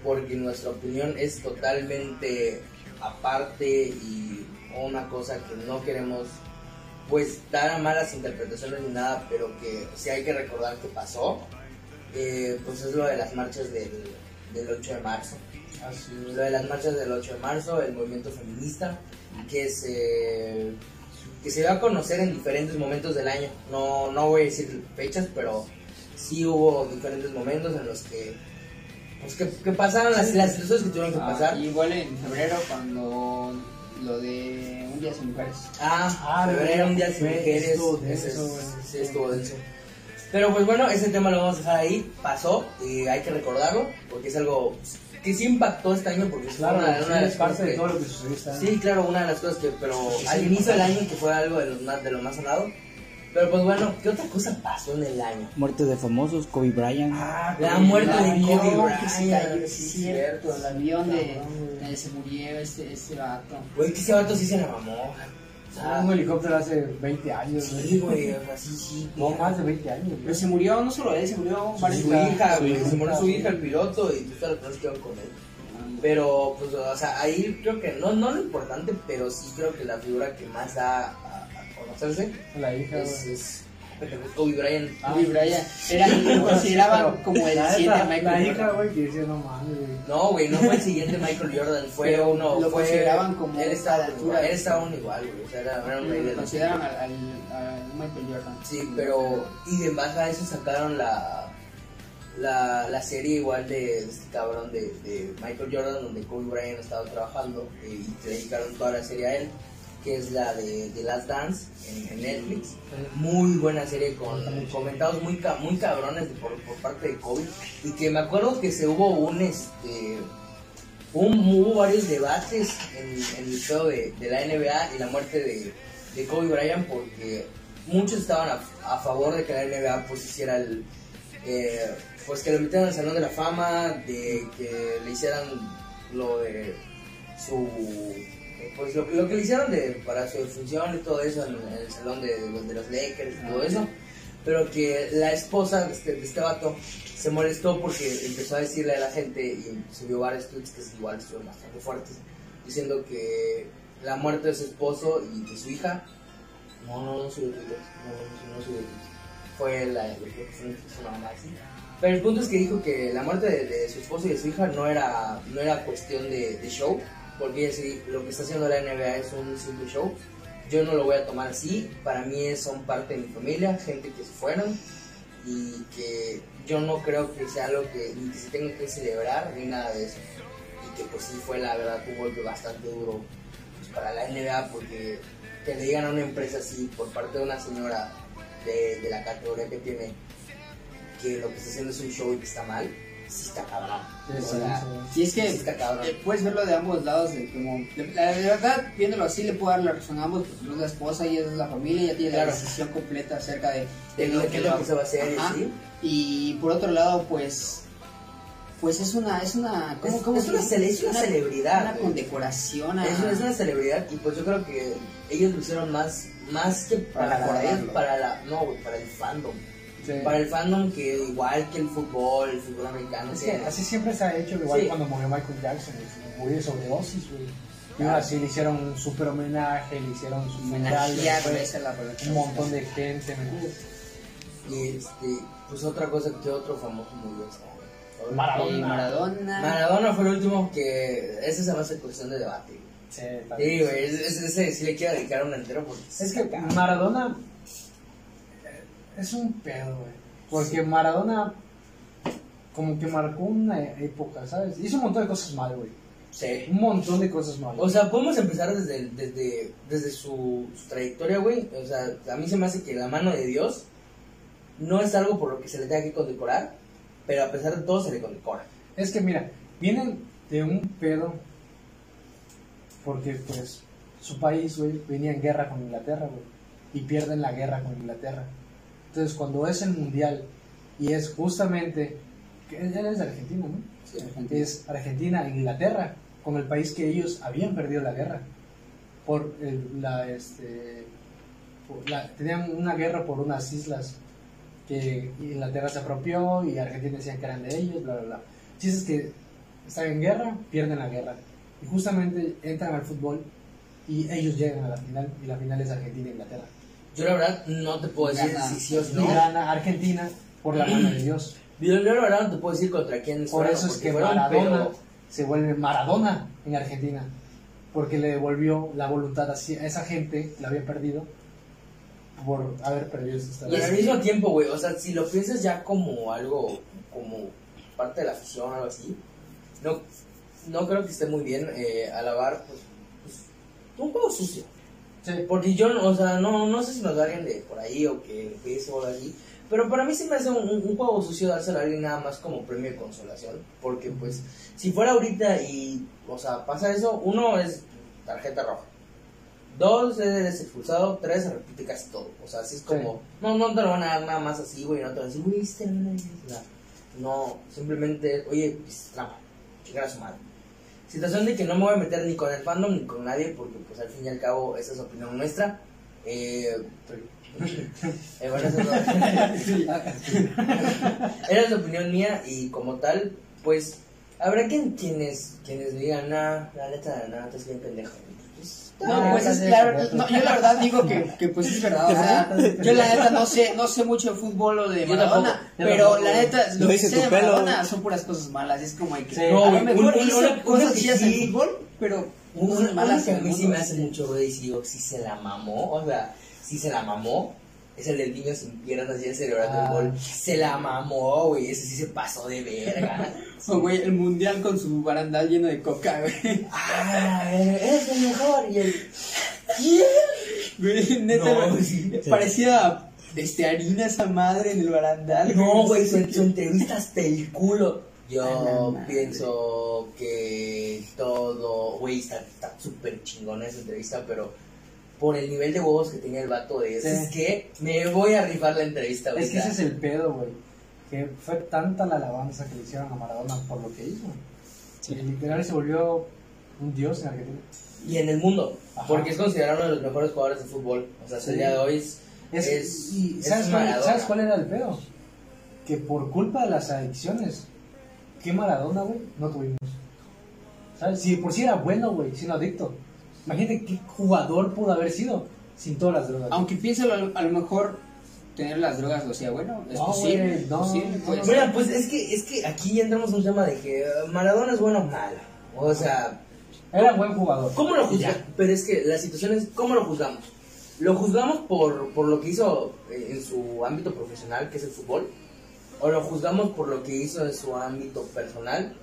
Speaker 2: porque nuestra opinión es totalmente aparte y una cosa que no queremos pues dar a malas interpretaciones ni nada, pero que sí hay que recordar que pasó, eh, pues es lo de las marchas del, del 8 de marzo.
Speaker 3: Así
Speaker 2: Lo de las marchas del 8 de marzo, el movimiento feminista, que se, que se va a conocer en diferentes momentos del año. No, no voy a decir fechas, pero sí hubo diferentes momentos en los que, pues, que, que pasaron las, las situaciones que tuvieron que
Speaker 4: Ah,
Speaker 2: pasar.
Speaker 4: igual en febrero cuando lo de un día sin mujeres.
Speaker 2: Ah,
Speaker 3: Ah,
Speaker 2: febrero, un día sin mujeres.
Speaker 3: estuvo
Speaker 2: ese
Speaker 3: denso,
Speaker 2: es-
Speaker 3: güey.
Speaker 2: sí, estuvo denso. Pero pues bueno, ese tema lo vamos a dejar ahí. Pasó y hay que recordarlo porque es algo que sí impactó este año porque
Speaker 3: Claro,
Speaker 2: fue una,
Speaker 3: sí,
Speaker 2: una de las
Speaker 3: parte de todo lo que sucedió este año.
Speaker 2: Sí, claro, una de las cosas que, pero
Speaker 3: Sí,
Speaker 2: al
Speaker 3: sí,
Speaker 2: inicio del año que fue algo de lo más, de lo más sonado. Pero pues bueno, ¿qué otra cosa pasó en el año?
Speaker 5: Muerte de famosos, Kobe Bryant.
Speaker 3: Ah,
Speaker 2: La muerte de. Kobe
Speaker 4: avión
Speaker 2: Bryant,
Speaker 4: se cayó,
Speaker 2: sí,
Speaker 4: sí,
Speaker 2: cierto.
Speaker 4: el avión de, de se murió este, este vato.
Speaker 2: Güey, que ese vato sí se la mamó.
Speaker 3: Un helicóptero hace 20 años,
Speaker 2: sí, güey, sea, sí.
Speaker 3: No, más de 20 años.
Speaker 4: Pero se murió no solo él, se murió varios
Speaker 2: Su
Speaker 3: hija, su hija,
Speaker 2: se murió su hija, el piloto, y tú todas las personas que con él. Pero, pues, o sea, ahí creo que, no, no lo importante, pero sí creo que la figura que más da a, a conocerse
Speaker 3: La hija,
Speaker 2: es Kobe Bryant.
Speaker 4: Kobe Bryant era, lo consideraban como el siguiente Michael
Speaker 3: La
Speaker 4: Jordan.
Speaker 3: hija, güey, que decía, no mames, güey.
Speaker 2: No, güey, no fue el siguiente Michael Jordan, fue
Speaker 4: Pero
Speaker 2: uno.
Speaker 4: lo
Speaker 2: fue,
Speaker 4: consideraban como
Speaker 2: Él estaba
Speaker 4: de
Speaker 2: de
Speaker 4: altura.
Speaker 2: Él estaba un igual, güey. O sea, era, era un rey del
Speaker 4: consideraban al, al, al Michael Jordan.
Speaker 2: Sí, pero. Y en base a eso sacaron la. La, la serie igual de, de este cabrón de, de Michael Jordan, donde Kobe Bryant estaba trabajando eh, y te dedicaron toda la serie a él, que es la de The Last Dance en, en Netflix. Muy buena serie con comentados muy, muy cabrones de- por, por parte de Kobe. Y que me acuerdo que se hubo un este un, hubo varios debates en, en el show de, de la NBA y la muerte de, de Kobe Bryant porque muchos estaban a, a favor de que la NBA pues hiciera el... eh, pues que lo metieran al Salón de la Fama, de que le hicieran lo de su... Pues lo, lo que le hicieron de, para su función y todo eso en, en el Salón de, de los Lakers y todo eso. Pero que la esposa de este, de este vato se molestó porque empezó a decirle a la gente y subió varios tweets que igual estuvieron bastante fuertes, diciendo que la muerte de su esposo y de su hija, no, no, no subió tweets, no, no, no subió tweets, fue la, fue mamá así. Pero el punto es que dijo que la muerte de, de su esposo y de su hija no era, no era cuestión de, de show, porque sí, lo que está haciendo la NBA es un simple show. Yo no lo voy a tomar así, para mí son parte de mi familia, gente que se fueron y que yo no creo que sea algo que, ni que se tenga que celebrar ni nada de eso. Y que pues sí fue la verdad un golpe bastante duro pues, para la NBA porque que le digan a una empresa así por parte de una señora de, de la categoría que tiene que lo que está haciendo es un show y que está mal, sí está cabrón. O sea,
Speaker 4: Y es que
Speaker 2: sí está cabrón.
Speaker 4: eh, puedes verlo de ambos lados, de como, de- la, de verdad, viéndolo así, le puedo dar la razón a ambos, porque es la esposa y es la familia, ya tiene
Speaker 2: Claro.
Speaker 4: la decisión completa acerca de,
Speaker 2: De lo que es lo que se va a hacer y
Speaker 4: por otro lado, pues, pues es una, es una, ¿cómo,
Speaker 2: Es-
Speaker 4: cómo
Speaker 2: es una es una celebridad,
Speaker 4: Una condecoración a...
Speaker 2: Es, es una celebridad y pues yo creo que ellos lo hicieron más, más que para,
Speaker 4: Para
Speaker 2: para, ellos,
Speaker 4: recordarlo.
Speaker 2: para la, no, para el fandom.
Speaker 3: Sí.
Speaker 2: Para el fandom que igual que el fútbol, el fútbol americano,
Speaker 3: Es
Speaker 2: que-
Speaker 3: que así siempre se ha hecho, igual
Speaker 2: Sí.
Speaker 3: cuando murió Michael Jackson, murió de sobredosis, güey. Y
Speaker 2: Claro.
Speaker 3: ahora sí le hicieron un super homenaje, le hicieron su funeral, un montón de gente, ¿me entiendes?
Speaker 2: y este, pues otra cosa que otro famoso murió este.
Speaker 3: Maradona.
Speaker 4: Maradona.
Speaker 2: Maradona fue el último que, esa se me hace cuestión de debate.
Speaker 3: Sí.
Speaker 2: Sí, güey, ese, ese- ese sí le quiero dedicar un entero porque
Speaker 3: Es que Maradona es un pedo, güey. Porque Maradona como que marcó una época, ¿sabes? Hizo un montón de cosas mal, güey.
Speaker 2: Sí.
Speaker 3: Un montón de cosas mal.
Speaker 2: O sea, podemos empezar desde, desde, desde su, su trayectoria, güey. O sea, a mí se me hace que la mano de Dios no es algo por lo que se le tenga que condecorar, pero a pesar de todo se le condecora.
Speaker 3: Es que mira, vienen de un pedo porque pues su país, güey, venía en guerra con Inglaterra, güey, y pierden la guerra con Inglaterra. Entonces, cuando es el mundial y es justamente que él es de Argentina, ¿no?
Speaker 2: Sí.
Speaker 3: Es Argentina Inglaterra, con el país que ellos habían perdido la guerra por el- la este por la- tenían una guerra por unas islas que Inglaterra se apropió y Argentina decían que eran de ellos, bla, bla, bla. Chiste es que están en guerra, pierden la guerra. Y justamente entran al fútbol y ellos llegan a la final. Y la final es Argentina-Inglaterra.
Speaker 2: Yo la verdad no te puedo decir
Speaker 4: Gana.
Speaker 2: si sí o si no.
Speaker 3: gana Argentina por la mano de Dios.
Speaker 2: Yo, la verdad no te puedo decir contra quién
Speaker 3: Por eso es que Maradona
Speaker 2: pero-
Speaker 3: se vuelve Maradona en Argentina. Porque le devolvió la voluntad a a esa gente que la había perdido por haber perdido esta
Speaker 2: Y al mismo tiempo, güey, o sea, si lo piensas ya como algo, como parte de la afición o algo así, no, no creo que esté muy bien eh, alabar, pues, pues, un juego sucio.
Speaker 3: Sí.
Speaker 2: Porque yo, no- o sea, no, no sé si nos alguien de por ahí o que eso o así, pero para mí sí me hace un, un- juego sucio dárselo a alguien nada más como premio de consolación, porque pues, si fuera ahorita y, o sea, pasa eso, uno es tarjeta roja. Dos, eres expulsado. Tres, se repite casi todo. O sea, así es como. No, no te lo van a dar nada más así, güey. No te van a decir, güey, este no me da". No, simplemente, oye, pues, trampa. Chingar a su madre. Situación de que no me voy a meter ni con el fandom ni con nadie, porque, pues, al fin y al cabo, esa es opinión nuestra. Eh, eh, bueno, esa es la- era la opinión mía y como tal, pues habrá quien, quienes, quienes digan, nah, la neta, nada, estás bien pendejo.
Speaker 4: No,
Speaker 2: bien,
Speaker 4: pues es claro, no, yo la verdad digo que, que pues es verdad, o sea, yo la neta no sé, no sé mucho de fútbol o de Maradona, pero la neta,
Speaker 5: Lo
Speaker 4: que sé de. Maradona son puras cosas malas, es como hay que.
Speaker 2: No,
Speaker 4: a lo mejor
Speaker 2: una-
Speaker 4: cosas chidas en fútbol, pero
Speaker 2: Una,
Speaker 4: cosas malas
Speaker 2: que a mí sí me hace mucho, güey, y digo, si se la mamó, o sea, si se la mamó, es el del niño sin piernas y celebrando
Speaker 3: Ah.
Speaker 2: el gol. Se la mamó, güey, ese sí se pasó de verga.
Speaker 4: O, güey, el mundial con su barandal lleno de coca, güey.
Speaker 2: ah, eres el mejor. Y el.
Speaker 4: Güey, neta,
Speaker 2: No, sí.
Speaker 4: parecía este, harina esa madre en el barandal.
Speaker 2: No, güey, su, su entrevista hasta el culo. Yo pienso que todo, güey, está está súper chingona esa entrevista, pero por el nivel de huevos que tenía el vato de
Speaker 3: Sí.
Speaker 2: es que me voy a rifar la entrevista
Speaker 3: Es que
Speaker 2: ahorita".
Speaker 3: ese es el pedo, güey. Que fue tanta la alabanza que le hicieron a Maradona por lo que hizo.
Speaker 5: Sí.
Speaker 3: Que literal se volvió un dios en Argentina.
Speaker 2: y en el mundo,
Speaker 3: Ajá.
Speaker 2: porque es considerado uno de los mejores jugadores de fútbol. O sea, hasta el día de hoy es,
Speaker 3: Es,
Speaker 2: es-
Speaker 3: y
Speaker 2: es
Speaker 3: ¿sabes, cuál. ¿sabes cuál era el pedo? Que por culpa de las adicciones, ¿qué Maradona, güey? No tuvimos. ¿Sabes? Si por sí era bueno, güey, siendo adicto. Imagínate qué jugador pudo haber sido sin todas las drogas.
Speaker 4: Aunque piénsalo, a lo- a lo mejor tener las drogas lo hacía bueno. Es
Speaker 3: No,
Speaker 4: posible.
Speaker 3: güey, no,
Speaker 4: posible,
Speaker 3: no,
Speaker 4: puede
Speaker 3: no.
Speaker 4: ser.
Speaker 2: Mira, pues es que, es que aquí entramos en un tema de que eh, Maradona es bueno o malo. O sea,
Speaker 3: Era buen jugador.
Speaker 2: ¿cómo lo
Speaker 3: ya.
Speaker 2: juzgamos? Pero es que la situación es, ¿cómo lo juzgamos? ¿Lo juzgamos por, por lo que hizo eh, en su ámbito profesional, que es el fútbol? ¿O lo juzgamos por lo que hizo en su ámbito personal?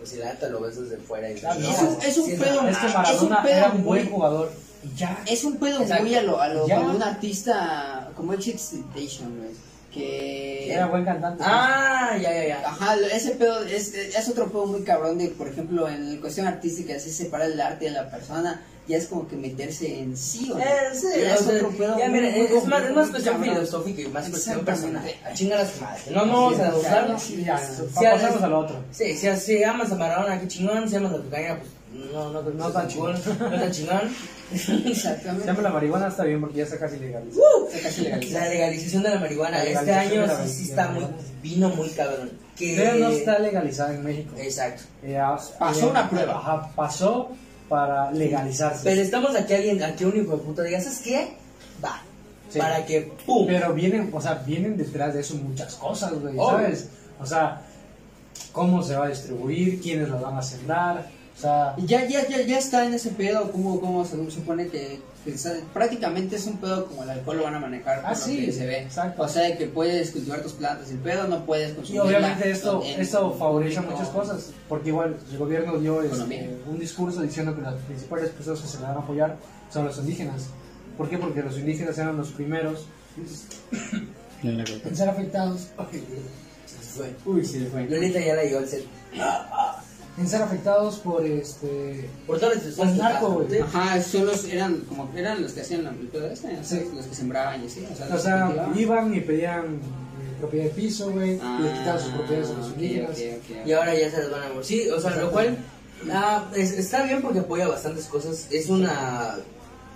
Speaker 2: Pues si la neta lo ves desde fuera y dices,
Speaker 3: no.
Speaker 2: "Sí,
Speaker 4: Es un- es un
Speaker 2: sí,
Speaker 4: pedo,
Speaker 2: no".
Speaker 3: Es que
Speaker 4: Es un pedo
Speaker 3: era un buen
Speaker 4: muy-
Speaker 3: jugador. Y ya.
Speaker 4: Es un pedo
Speaker 2: Exacto.
Speaker 4: muy a lo, a lo
Speaker 3: Ya.
Speaker 4: como un artista como XXXTentacion, güey. Que.
Speaker 3: Era buen cantante.
Speaker 2: Ah, ya, ya, ya.
Speaker 4: Ajá, ese pedo es, es otro pedo muy cabrón de, por ejemplo, en cuestión artística, así separar el arte de la persona, ya es como que meterse en sí o no.
Speaker 2: Eh, sí,
Speaker 4: Ya
Speaker 2: o
Speaker 4: es
Speaker 2: sea,
Speaker 4: otro pedo
Speaker 2: ya,
Speaker 4: muy,
Speaker 2: mira,
Speaker 4: muy
Speaker 2: es, más, es más cuestión filosófica y más cuestión personal. A chingar a su madre. No, no vamos a
Speaker 3: ya,
Speaker 2: Si
Speaker 3: pasamos
Speaker 2: haces-
Speaker 3: a lo otro.
Speaker 2: Sí, si, si amas a Maradona, qué chingón. Si amas a cocaína, pues no, no,
Speaker 3: No tan chingón.
Speaker 2: No tan chingón.
Speaker 4: Exactamente.
Speaker 3: Siempre la marihuana está bien porque ya está casi legal.
Speaker 4: Está casi legalizado.
Speaker 2: La legalización de la marihuana.
Speaker 3: La
Speaker 2: Este año sí, sí está muy. Vino muy cabrón. Que...
Speaker 3: Pero no está legalizada en México.
Speaker 2: Exacto.
Speaker 3: Eh,
Speaker 4: Pasó
Speaker 3: eh,
Speaker 4: una prueba.
Speaker 3: Ajá, pasó para legalizarse.
Speaker 2: Pero estamos aquí alguien, aquí un hijo de puta diga, ¿sabes qué? Va.
Speaker 3: Sí.
Speaker 2: Para que, ¡pum!
Speaker 3: Pero vienen, o sea, vienen detrás de eso muchas cosas, güey. ¿sabes? O sea, cómo se va a distribuir, quiénes lo van a sembrar, o sea,
Speaker 4: Y ya, ya, ya, ya está en ese pedo, como, como se supone que, que prácticamente es un pedo como el alcohol lo van a manejar
Speaker 3: Ah, sí,
Speaker 4: que se ve.
Speaker 3: exacto.
Speaker 4: O sea, de que puedes cultivar tus plantas, el pedo no puedes
Speaker 3: y
Speaker 4: consumir.
Speaker 3: obviamente esto, esto favorece muchas cosas, porque igual el gobierno dio este, un discurso diciendo que las principales personas que se le van a apoyar son los indígenas. ¿Por qué? Porque los indígenas eran los primeros en ser afectados,
Speaker 2: Se fue.
Speaker 4: Uy, sí, fue.
Speaker 2: Lolita ya la llegó al set.
Speaker 3: En ser afectados por este
Speaker 2: Por todas las
Speaker 3: Pues narco, güey.
Speaker 4: Ajá, son los, eran como eran los que hacían la- el pedo este, o sea,
Speaker 3: Sí.
Speaker 4: los que sembraban y así. O sea,
Speaker 3: O sea, iban y pedían eh, propiedad de piso, güey,
Speaker 4: Ah,
Speaker 3: le quitaban sus propiedades a los
Speaker 4: ok,
Speaker 3: indígenas.
Speaker 4: ok, ok.
Speaker 2: Y ahora ya se las van a Sí, o sea, lo cual ah, es- está bien porque apoya bastantes cosas. Es una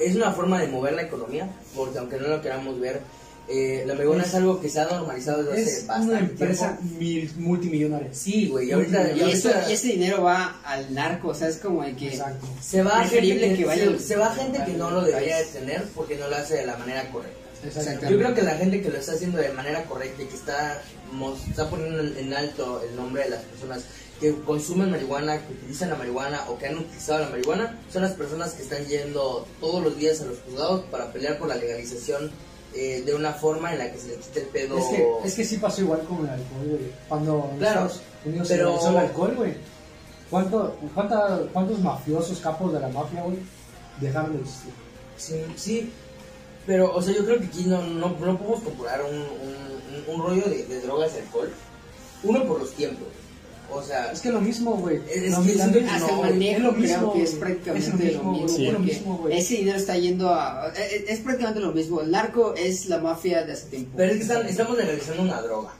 Speaker 2: es una forma de mover la economía, porque aunque no lo queramos ver, eh, la marihuana
Speaker 3: Es-
Speaker 2: es, algo que se ha normalizado desde hace
Speaker 3: Es
Speaker 2: bastante
Speaker 3: una empresa
Speaker 2: tiempo.
Speaker 3: mil- multimillonaria.
Speaker 2: Sí, güey, y ahorita, y
Speaker 4: Y, eso, y ese dinero va al narco, o sea, es como de que...
Speaker 3: Exacto.
Speaker 2: se va a gente que,
Speaker 4: vaya
Speaker 2: se, se va a gente que no lo debería de tener porque no lo hace de la manera correcta. Yo creo que la gente que lo está haciendo de manera correcta y que está, está poniendo en en alto el nombre de las personas que consumen marihuana, que utilizan la marihuana o que han utilizado la marihuana, son las personas que están yendo todos los días a los juzgados para pelear por la legalización eh, de una forma en la que se le quite el pedo.
Speaker 3: Es que, es que sí pasó igual con el alcohol, güey. Cuando
Speaker 2: Claro,
Speaker 3: Unidos
Speaker 2: pero-
Speaker 3: se el alcohol, güey. ¿Cuánto, cuánta- ¿Cuántos mafiosos capos de la mafia, güey, dejaron de existir?
Speaker 2: Sí, sí, pero, o sea, yo creo que aquí no, no, no podemos comparar un, un, un- un rollo de, de drogas y alcohol. Uno por los tiempos. O sea,
Speaker 3: Es que lo mismo, güey.
Speaker 2: Es
Speaker 3: Lo
Speaker 2: que
Speaker 4: Hasta
Speaker 2: no,
Speaker 4: el manejo
Speaker 3: es lo
Speaker 4: creo
Speaker 3: mismo,
Speaker 4: que es prácticamente
Speaker 3: Es lo mismo,
Speaker 4: lo
Speaker 3: lo.
Speaker 4: Ese dinero está yendo a... Es, es prácticamente lo mismo. El narco es la mafia de hace tiempo.
Speaker 2: pero es que están- estamos legalizando una droga.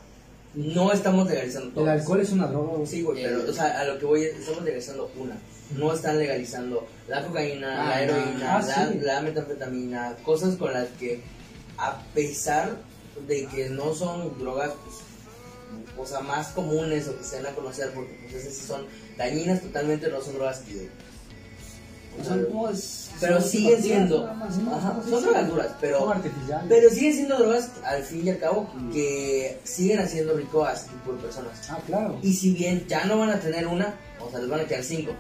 Speaker 2: No estamos legalizando todo.
Speaker 3: El alcohol es una droga, güey.
Speaker 2: Sí, güey, pero, o sea, a lo que voy es, estamos legalizando una. No están legalizando la cocaína,
Speaker 4: Ah,
Speaker 2: la heroína,
Speaker 3: ah,
Speaker 2: la,
Speaker 3: sí.
Speaker 2: la metanfetamina, cosas con las que, a pesar de que no son drogas, pues, o sea, más comunes o que se dan a conocer, porque pues esas sí son dañinas totalmente, no son drogas que... o sea,
Speaker 4: Son como es-
Speaker 2: pero siguen siendo, ajá,
Speaker 3: sí,
Speaker 2: son drogas duras, pero... Pero siguen siendo drogas, al fin y al cabo, que siguen haciendo rico a ese tipo de personas.
Speaker 3: Ah, claro.
Speaker 2: Y si bien ya no van a tener una, o sea, les van a quedar cinco.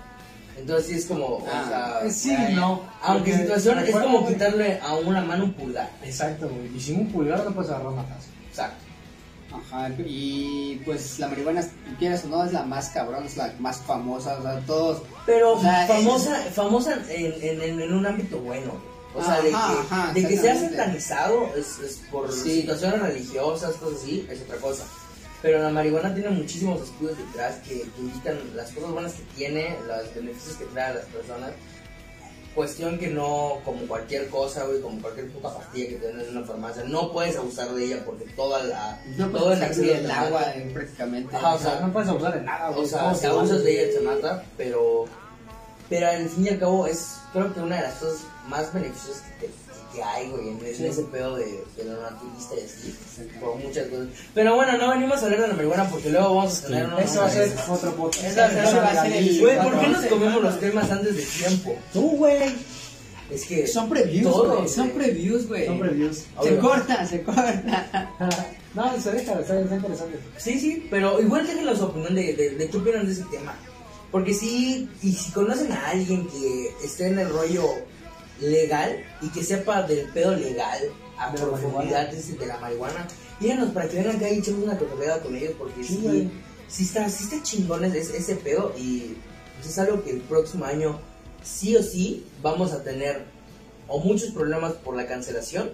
Speaker 2: Entonces sí es como,
Speaker 4: Ah,
Speaker 2: o sea,
Speaker 3: Eh, sí,
Speaker 2: eh,
Speaker 3: no.
Speaker 2: Aunque situación es como quitarle a una mano un pulgar.
Speaker 3: Exacto, güey. Y sin un pulgar no puedes agarrar una taza.
Speaker 2: Exacto.
Speaker 4: Ajá, y pues la marihuana, quieras o no, es la más cabrón, es la más famosa, o sea, todos...
Speaker 2: Pero
Speaker 4: O sea,
Speaker 2: famosa, famosa en, en, un ámbito bueno. O sea, de que,
Speaker 4: Ajá,
Speaker 2: de que sea satanizado es, es por
Speaker 4: Sí.
Speaker 2: situaciones religiosas, cosas así, es otra cosa. Pero la marihuana tiene muchísimos estudios detrás que, que indican las cosas buenas que tiene, los beneficios que trae a las personas. Cuestión que no, como cualquier cosa, güey, como cualquier puta pastilla que te den en una farmacia, no puedes abusar de ella porque toda la.
Speaker 4: No
Speaker 2: todo el
Speaker 4: salir
Speaker 2: acceso
Speaker 4: el
Speaker 2: te
Speaker 4: agua eh, prácticamente.
Speaker 2: Ajá,
Speaker 3: O sea, no puedes abusar de nada, güey.
Speaker 2: O sea, si abusas de ella te mata, pero. Pero al fin y al cabo es, creo que una de las cosas más beneficiosas que, que hay, güey, en, en
Speaker 3: Sí.
Speaker 2: ese pedo de, de lo naturista y así, por muchas cosas. Pero bueno, no venimos a hablar de la marihuana porque luego vamos a tener una.
Speaker 3: Eso va a ser otro podcast.
Speaker 2: Esa
Speaker 4: va a ser el-
Speaker 2: Güey, ¿por qué nos comemos los temas antes de tiempo?
Speaker 3: Tú, güey.
Speaker 2: Es que.
Speaker 4: Son previews,
Speaker 2: Todos,
Speaker 4: güey. Son previews, güey.
Speaker 3: Son previews.
Speaker 4: Se
Speaker 2: Obvio.
Speaker 4: corta, se corta.
Speaker 3: no, se deja, está, está interesante.
Speaker 2: Sí, sí, pero igual déjenos su opinión de, de, de qué opinan de ese tema. Porque sí, y si conocen a alguien que esté en el rollo legal y que sepa del pedo legal a
Speaker 3: De
Speaker 2: profundidad de, la marihuana, díganos para que vengan acá y echemos una cotorreada con ellos porque
Speaker 3: Sí,
Speaker 2: sí, está, sí está chingón ese, ese pedo y pues, es algo que el próximo año sí o sí vamos a tener o muchos problemas por la cancelación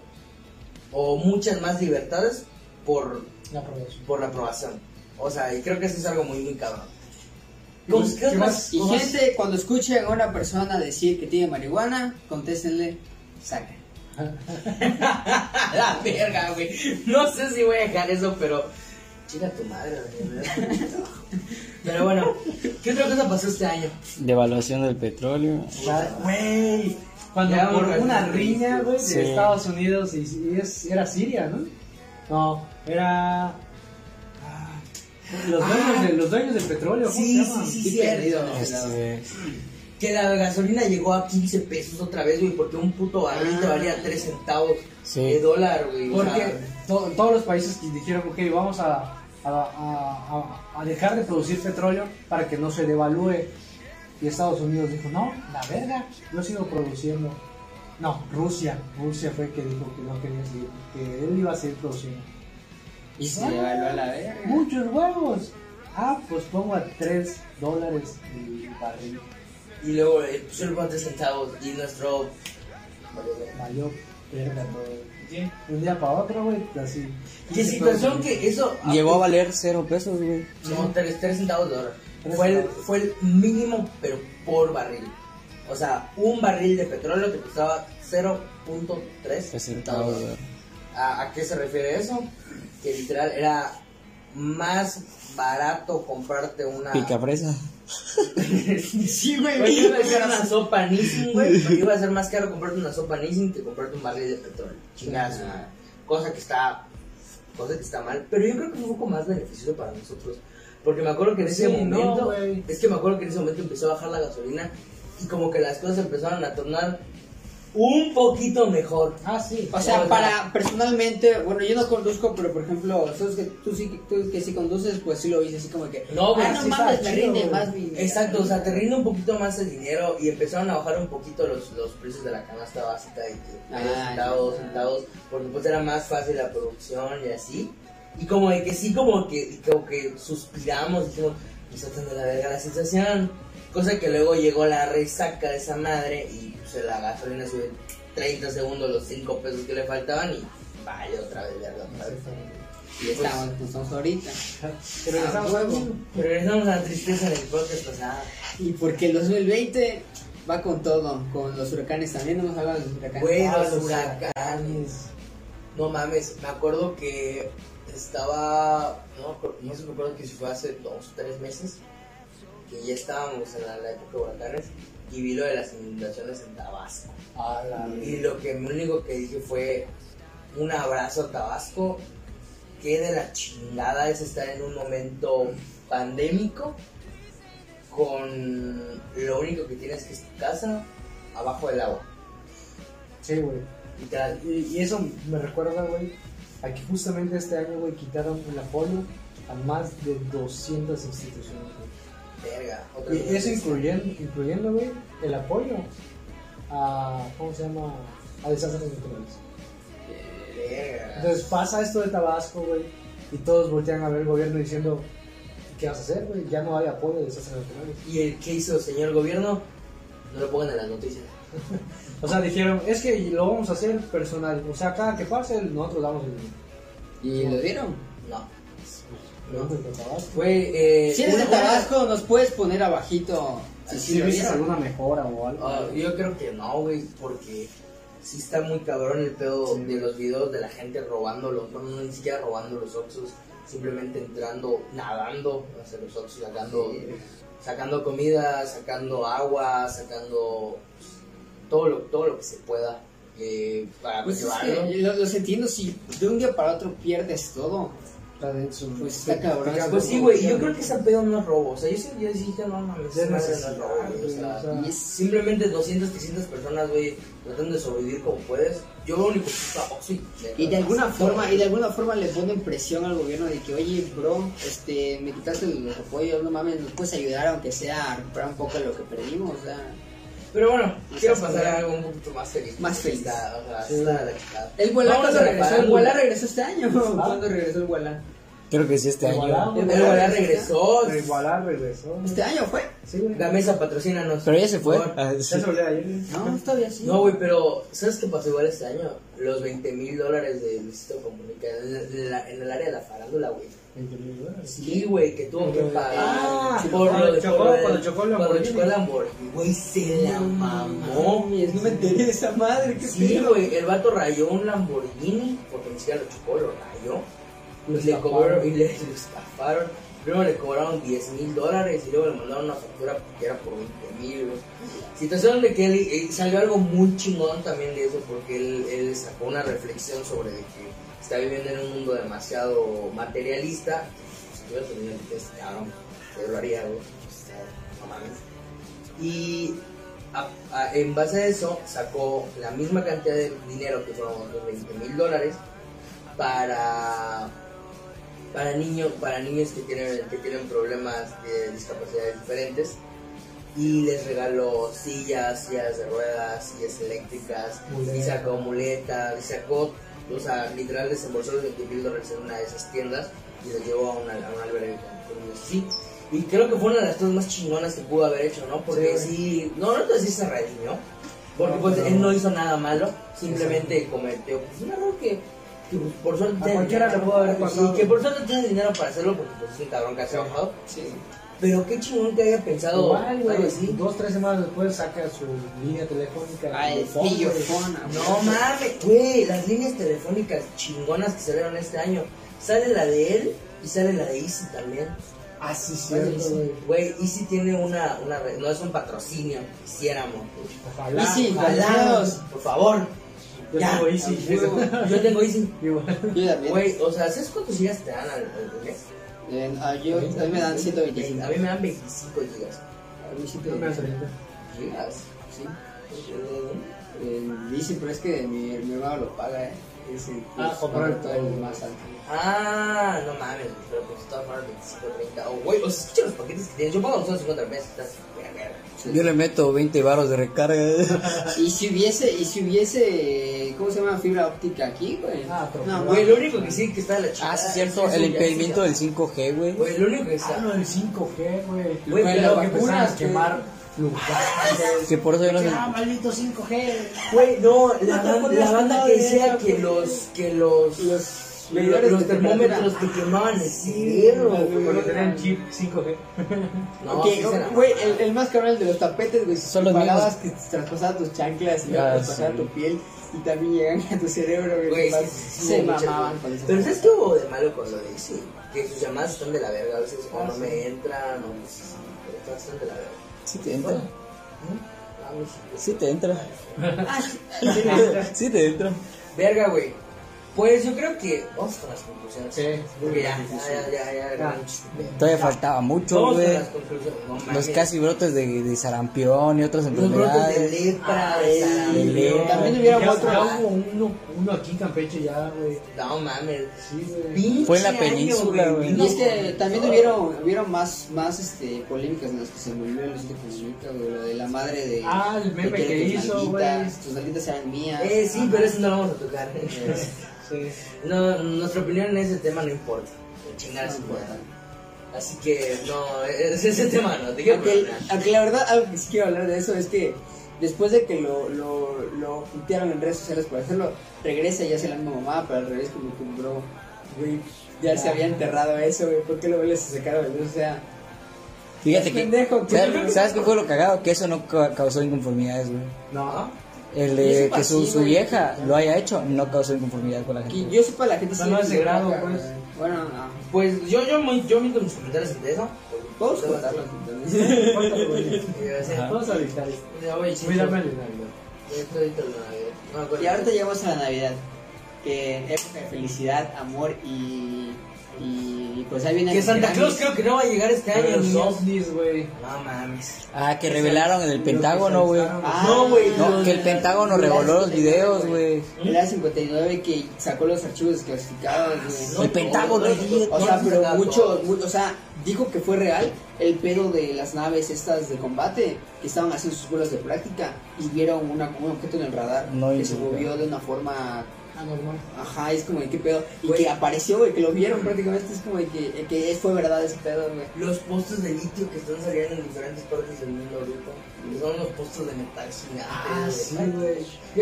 Speaker 2: o muchas más libertades por
Speaker 3: La aprobación.
Speaker 2: por la aprobación. O sea, y creo que eso es algo muy, muy cabrón.
Speaker 3: Y
Speaker 2: Con- ¿Qué
Speaker 3: ¿qué
Speaker 2: otras
Speaker 3: más?
Speaker 4: Y
Speaker 2: cosas?
Speaker 4: gente, cuando escuchen a una persona decir que tiene marihuana, contéstenle, saca.
Speaker 2: la verga, güey. No sé si voy a dejar eso, pero. Chica tu madre, güey. Pero bueno, ¿qué otra cosa pasó este año?
Speaker 5: Devaluación del petróleo.
Speaker 3: Güey, cuando
Speaker 2: Ya,
Speaker 3: por una riña, güey, de
Speaker 5: Sí.
Speaker 3: Estados Unidos y, y es, era Siria, ¿no? No, era... ah, Los dueños, de, los dueños del petróleo, ¿cómo
Speaker 2: Sí,
Speaker 3: se llaman?
Speaker 2: sí, sí,
Speaker 4: Sí,
Speaker 2: cierto.
Speaker 4: perdido.
Speaker 5: Este,
Speaker 2: Que la gasolina llegó a 15 pesos otra vez, güey, porque un puto barril te valía 3 centavos
Speaker 5: Sí.
Speaker 2: de dólar, güey. o
Speaker 3: Porque
Speaker 2: sea,
Speaker 3: to- todos los países que dijeron, ok, vamos a, a, a- a- a dejar de producir petróleo para que no se devalúe. Y Estados Unidos dijo, no, la verga, yo sigo produciendo. No, Rusia, Rusia fue que dijo que no quería seguir, que él iba a seguir produciendo.
Speaker 4: Y se evaluó a la verga.
Speaker 3: Muchos huevos. Ah, pues pongo a 3 dólares el barril.
Speaker 2: y luego eh, a 3 centavos y nuestro.
Speaker 3: Valió verga todo. Un día para otro, güey, así.
Speaker 2: ¿Qué situación que eso.
Speaker 5: Llegó a valer cero pesos, güey.
Speaker 2: No, 3, centavos de dólar. Fue el, fue el mínimo, pero por barril. O sea, un barril de petróleo te costaba 0.3
Speaker 5: Tres
Speaker 2: centavos. ¿A, a qué se refiere eso? Que literal era más barato comprarte una.
Speaker 5: Picafresa.
Speaker 2: sí, güey. Güey, iba a ser una sopa Nissin, güey. Iba a ser más caro comprarte una sopa Nissin que comprarte un barril de petróleo. Chingazo.
Speaker 4: Ah.
Speaker 2: Cosa que está. Cosa que está mal. Pero yo creo que fue un poco más beneficioso para nosotros. Porque me acuerdo que en ese
Speaker 3: Sí,
Speaker 2: momento. es que me acuerdo que en ese momento empezó a bajar la gasolina. Y como que las cosas empezaron a tornar un poquito mejor.
Speaker 3: Ah, sí.
Speaker 4: O sea, para personalmente, bueno, yo no conduzco, pero por ejemplo, tú que, tú, sí, tú que sí conduces, pues sí lo hice así como que.
Speaker 2: No, güey,
Speaker 4: ah, no
Speaker 3: sí
Speaker 4: mames,
Speaker 3: está
Speaker 4: me
Speaker 3: chido,
Speaker 4: rinde más mi.
Speaker 2: Exacto, o sea, te rinde un poquito más el dinero y empezaron a bajar un poquito los, los precios de la canasta básica y que
Speaker 4: Ah,
Speaker 2: dos centavos,
Speaker 4: ya.
Speaker 2: centavos, porque pues era más fácil la producción y así. Y como de que sí, como que, como que suspiramos y dijimos, tratan de la verga la situación. Cosa que luego llegó la resaca de esa madre y pues la gasolina sube 30 segundos los 5 pesos que le faltaban y vale otra vez verga otra vez.
Speaker 4: Y estamos, pues, estamos ahorita.
Speaker 3: Pero
Speaker 2: Ah,
Speaker 3: regresamos al-
Speaker 2: Pero regresamos a la tristeza del podcast pasado.
Speaker 4: Y porque el 2020 va con todo, con los huracanes también, no hemos hablado de los huracanes.
Speaker 2: Güey,
Speaker 3: Ah,
Speaker 2: los huracanes. No mames, me acuerdo que estaba. No, no sé, me acuerdo que si fue hace dos o tres meses. Que ya estábamos en la, la época de huracanes. Y vi lo de las inundaciones en Tabasco. Y lo que lo único que dije fue. Un abrazo a Tabasco. Que de la chingada es estar en un momento pandémico. Con lo único que tienes que es tu casa abajo del agua.
Speaker 3: Sí, güey. Y, y eso me recuerda, güey, a que justamente este año, güey, quitaron el apoyo a más de 200 instituciones, güey.
Speaker 2: Verga. otra
Speaker 3: Y eso incluyendo, incluyendo, güey, el apoyo a, ¿cómo se llama? A desastres naturales.
Speaker 2: Verga.
Speaker 3: Entonces pasa esto de Tabasco, güey, y todos voltean a ver el gobierno diciendo, ¿qué vas a hacer, güey? Ya no hay apoyo de desastres naturales.
Speaker 2: ¿Y el que hizo, señor gobierno? No lo pongan en las noticias.
Speaker 3: O sea, dijeron, es que lo vamos a hacer personal. O sea, cada que pase, nosotros damos el dinero.
Speaker 4: ¿Y lo dieron?
Speaker 2: No. Güey, eh,
Speaker 4: Si eres de Tabasco, nos puedes poner abajito.
Speaker 3: Si
Speaker 4: si
Speaker 3: sí viste
Speaker 4: vieron.
Speaker 3: alguna mejora o algo.
Speaker 2: Ah, yo creo que no, güey, porque sí está muy cabrón el pedo
Speaker 3: Sí.
Speaker 2: de los videos de la gente robando los, no, no, ni siquiera robando los Oxxos, simplemente entrando, nadando hacia los Oxxos, sacando, sacando comida, sacando agua, sacando pues, todo lo, todo lo que se pueda eh, para
Speaker 4: Pues es
Speaker 2: llevarlo.
Speaker 4: que lo- los entiendo, si de un día para otro pierdes todo.
Speaker 3: Está denso.
Speaker 4: Pues está cabrón.
Speaker 2: Pues sí, güey, yo creo que ese pedo no es robo. O sea, yo sí dije, no mames, no es robo, o sea,
Speaker 4: Y es-
Speaker 2: Simplemente 200, 300 personas, güey, tratando de sobrevivir como puedes. Yo lo único que está sí,
Speaker 4: Y de alguna forma, y de alguna forma le ponen presión al gobierno de que, oye, bro, este, me quitaste los apoyos, no mames, nos puedes ayudar aunque sea a recuperar un poco lo que perdimos, o sea.
Speaker 2: Pero bueno, quiero pasar a algo un poquito más feliz.
Speaker 4: Más feliz.
Speaker 2: Está, o sea,
Speaker 3: Sí.
Speaker 2: está la chingada.
Speaker 4: El Gualá cuando regresó, el. Gualá regresó este año. ¿Cuándo regresó el Gualá?
Speaker 5: Creo que sí este año.
Speaker 2: El Gualá regresó.
Speaker 3: Pero Igualá regresó.
Speaker 4: ¿Este año fue?
Speaker 3: Sí, güey.
Speaker 2: La mesa patrocínanos.
Speaker 5: Pero ya se fue. Ah,
Speaker 3: Ya se ayer. güey.
Speaker 4: No, todavía sí.
Speaker 2: No, güey, pero ¿sabes qué pasó igual este año? Los 20 mil dólares de Luisito Comunica en, la- en el área de la farándula, güey.
Speaker 3: 20 mil dólares.
Speaker 2: Sí, güey, que tuvo que pagar.
Speaker 3: Ah,
Speaker 2: por
Speaker 3: cuando
Speaker 2: lo de-
Speaker 3: chocó-
Speaker 2: por
Speaker 3: cuando chocó el
Speaker 2: Cuando
Speaker 3: Lamborghini.
Speaker 2: chocó el Lamborghini, güey, se la mamó.
Speaker 4: No me enteré de esa madre, qué
Speaker 2: Sí, güey, el vato rayó un Lamborghini, porque ni siquiera lo chocó, lo rayó.
Speaker 3: Lo
Speaker 2: Y le cobraron, y le lo estafaron. Primero le cobraron 10 mil dólares y luego le mandaron una factura que era por 20 mil. Situación de que él, eh, salió algo muy chingón también de eso, porque él, él sacó una reflexión sobre que está viviendo en un mundo demasiado materialista. Si pues, cabrón, yo lo haría. Y en base a eso sacó la misma cantidad de dinero que fueron los 20 mil dólares para para niños para niños que tienen que tienen problemas de discapacidades diferentes y les regaló sillas sillas de ruedas sillas eléctricas y
Speaker 3: Muletas.
Speaker 2: sacó muletas y sacó o sea literal desembolsó los 20 mil dólares en una de esas tiendas y los llevó a una, a un albergue con, niños así y creo que fue una de las cosas más chingonas que pudo haber hecho, ¿no? Porque
Speaker 3: Sí,
Speaker 2: sí, no, no te sí se redimió. Porque
Speaker 3: No,
Speaker 2: pues
Speaker 3: pero-
Speaker 2: él no hizo nada malo, simplemente cometió pues, un error que, que, pues, por suerte
Speaker 3: A
Speaker 2: tiene
Speaker 3: cualquiera
Speaker 2: dinero,
Speaker 3: le pudo haber pasado.
Speaker 2: que por suerte tiene dinero para hacerlo porque pues es un cabrón que ha trabajado.
Speaker 4: Sí.
Speaker 2: Pero qué chingón que haya pensado
Speaker 3: Igual, güey.
Speaker 2: así.
Speaker 3: Dos, tres semanas después saca su línea telefónica.
Speaker 4: Ah, el
Speaker 2: No mames, güey, las líneas telefónicas chingonas que salieron este año. Sale la de él y sale la de Easy también.
Speaker 3: Ah, sí, cierto,
Speaker 2: Easy.
Speaker 3: güey.
Speaker 2: Güey, Easy tiene una, una, re- no es un patrocinio, quisiéramos.
Speaker 3: Ojalá.
Speaker 4: Easy,
Speaker 2: Ojalá, por favor.
Speaker 3: Yo
Speaker 2: Ya,
Speaker 3: tengo Easy.
Speaker 4: a huevo.
Speaker 2: Yo tengo Easy.
Speaker 4: Yo también.
Speaker 2: Güey, o sea, ¿sabes cuántos gigas te dan al, al mes?
Speaker 4: Eh, ah, yo, a mí me dan 125.
Speaker 2: A mí me dan 25 gigas.
Speaker 4: A mí
Speaker 3: no me
Speaker 4: 125.
Speaker 3: hace ahorita.
Speaker 2: ¿Gigas?
Speaker 4: Sí. Eh, dice, pero es que mi, mi hermano lo paga, ¿eh? Es el
Speaker 3: Ah,
Speaker 4: pues,
Speaker 3: comprar
Speaker 4: todo
Speaker 3: todo.
Speaker 4: el más alto.
Speaker 2: Ah, no mames, pero pues todas formas 25, 30. Oh, güey, o sea, escucha los paquetes que tienes. Yo pago 250 al mes, estás verga.
Speaker 5: Yo le meto 20 baros de recarga.
Speaker 4: Y si hubiese, y si hubiese, ¿cómo se llama? Fibra óptica aquí, güey.
Speaker 3: Ah, pero-
Speaker 4: no,
Speaker 2: Güey, lo único que sí que está de la chica.
Speaker 5: Ah, sí, es cierto. El impedimento del 5G, güey.
Speaker 2: Güey, lo único que está.
Speaker 3: Ah, no, el 5G, güey.
Speaker 2: Güey,
Speaker 3: Güey,
Speaker 2: pero
Speaker 3: lo que empezaron a
Speaker 4: vacunas,
Speaker 3: quemar
Speaker 5: Que por eso yo no sé.
Speaker 3: Ah, maldito 5G.
Speaker 2: Güey, no, la,
Speaker 4: No
Speaker 2: banda que
Speaker 4: de
Speaker 2: decía que los, que los,
Speaker 4: Los
Speaker 2: los,
Speaker 4: medidores
Speaker 2: los
Speaker 4: de
Speaker 2: termómetros te quemaban el güey.
Speaker 3: Cuando tenían chip 5G.
Speaker 2: No,
Speaker 4: güey, el, el más cabrón el de los tapetes, güey.
Speaker 5: Son los
Speaker 4: Pagabas que traspasaban tus chanclas y
Speaker 5: Ah,
Speaker 4: traspasaban
Speaker 5: sí.
Speaker 4: tu piel y también llegan a tu cerebro, güey.
Speaker 2: Sí,
Speaker 4: se mamaban con eso.
Speaker 2: Pero ¿sabes qué hubo de malo con lo de sí? Que sus llamadas están de la verga, a veces o
Speaker 3: Ah,
Speaker 2: no
Speaker 3: sí.
Speaker 2: me entran, o pues, sí, pero están- están de la verga.
Speaker 5: Sí te entra.
Speaker 2: Güey, sí.
Speaker 5: Te entra.
Speaker 4: Ah, sí.
Speaker 5: Sí te entra.
Speaker 2: Verga, güey. Pues yo creo que con las conclusiones.
Speaker 3: Sí,
Speaker 2: Porque ya, ya, ya, ya, ya,
Speaker 3: Ya.
Speaker 2: muchos-
Speaker 5: Todavía faltaba mucho, güey. Los casi brotes de, de sarampión y otras
Speaker 2: Los brotes de
Speaker 5: enfermedades.
Speaker 2: lepra,
Speaker 4: Ah,
Speaker 2: de
Speaker 5: lepra.
Speaker 4: También hubiera otro.
Speaker 3: ya hubo uno, uno aquí en Campeche ya, güey.
Speaker 2: No mames.
Speaker 3: Sí,
Speaker 5: Fue en la península, güey.
Speaker 4: Y es que también hubieron, hubieron más, más este, polémicas en las que se murió el Luisito Comunica, güey, lo de la madre de...
Speaker 3: Ah, el meme que
Speaker 4: tus
Speaker 3: hizo,
Speaker 4: nalguitas,
Speaker 3: güey.
Speaker 4: Tus nalguitas eran mías.
Speaker 2: Eh, sí, pero eso no lo vamos a tocar.
Speaker 3: Sí.
Speaker 2: No, nuestra opinión en ese tema no importa. Chingar
Speaker 4: No importa.
Speaker 2: Así que no, ese, ese tema no, te
Speaker 4: Aunque, aunque la verdad, algo que sí quiero hablar de eso es que después de que lo, lo, lo putearon en redes sociales por hacerlo, regresa y hace la misma mamá, pero al revés como que bro, Güey, ya se había enterrado eso, güey. ¿Por qué lo vuelves a sacar a? O sea,
Speaker 5: Fíjate que.
Speaker 4: pendejo,
Speaker 5: ¿sabes, sabes qué fue lo cagado? Que eso no ca- causó inconformidades, güey.
Speaker 3: No.
Speaker 5: El de que su, su vieja lo haya hecho no causó inconformidad con la
Speaker 4: que
Speaker 5: gente.
Speaker 4: yo sepa, la gente
Speaker 3: No,
Speaker 4: sí
Speaker 3: no,
Speaker 4: le
Speaker 3: ese grado,
Speaker 4: caga,
Speaker 3: pues.
Speaker 4: Bueno, no.
Speaker 2: Pues yo, yo, muy- yo miento mis comentarios ante eso.
Speaker 4: Podemos
Speaker 2: Debo
Speaker 4: contarlo.
Speaker 2: hacerlo.
Speaker 3: Córtalo, güey.
Speaker 2: O sea,
Speaker 5: Ajá.
Speaker 3: Vamos a evitar esto. Cuídame
Speaker 2: la Navidad.
Speaker 4: Y ahorita llegamos a la Navidad. Que época de felicidad, amor y. Y pues ahí viene
Speaker 2: Que Santa
Speaker 4: Grammys.
Speaker 2: Claus creo que no va a llegar este año,
Speaker 3: Los ovnis, güey.
Speaker 2: No mames.
Speaker 5: Ah, que revelaron en el Pentágono, güey.
Speaker 4: Ah,
Speaker 2: No, güey.
Speaker 5: No, que el Pentágono reveló los videos, güey.
Speaker 4: El A59 que sacó los archivos desclasificados, güey.
Speaker 2: No,
Speaker 5: El Pentágono.
Speaker 4: O sea, pero
Speaker 2: no,
Speaker 4: muchos, mu- o sea, dijo que fue real el pedo de las naves estas de combate que estaban haciendo sus vuelos de práctica y vieron una, un objeto en el radar
Speaker 5: No,
Speaker 4: que se movió de una forma,
Speaker 3: Anormal.
Speaker 4: ajá, es como de qué pedo, y
Speaker 2: Güey.
Speaker 4: que apareció, güey, que lo vieron prácticamente, es como de que, que fue verdad ese pedo, güey.
Speaker 2: Los postes de litio que están saliendo en diferentes partes del mundo ahorita. Son los postes de metal gigantes.
Speaker 3: Ah, sí.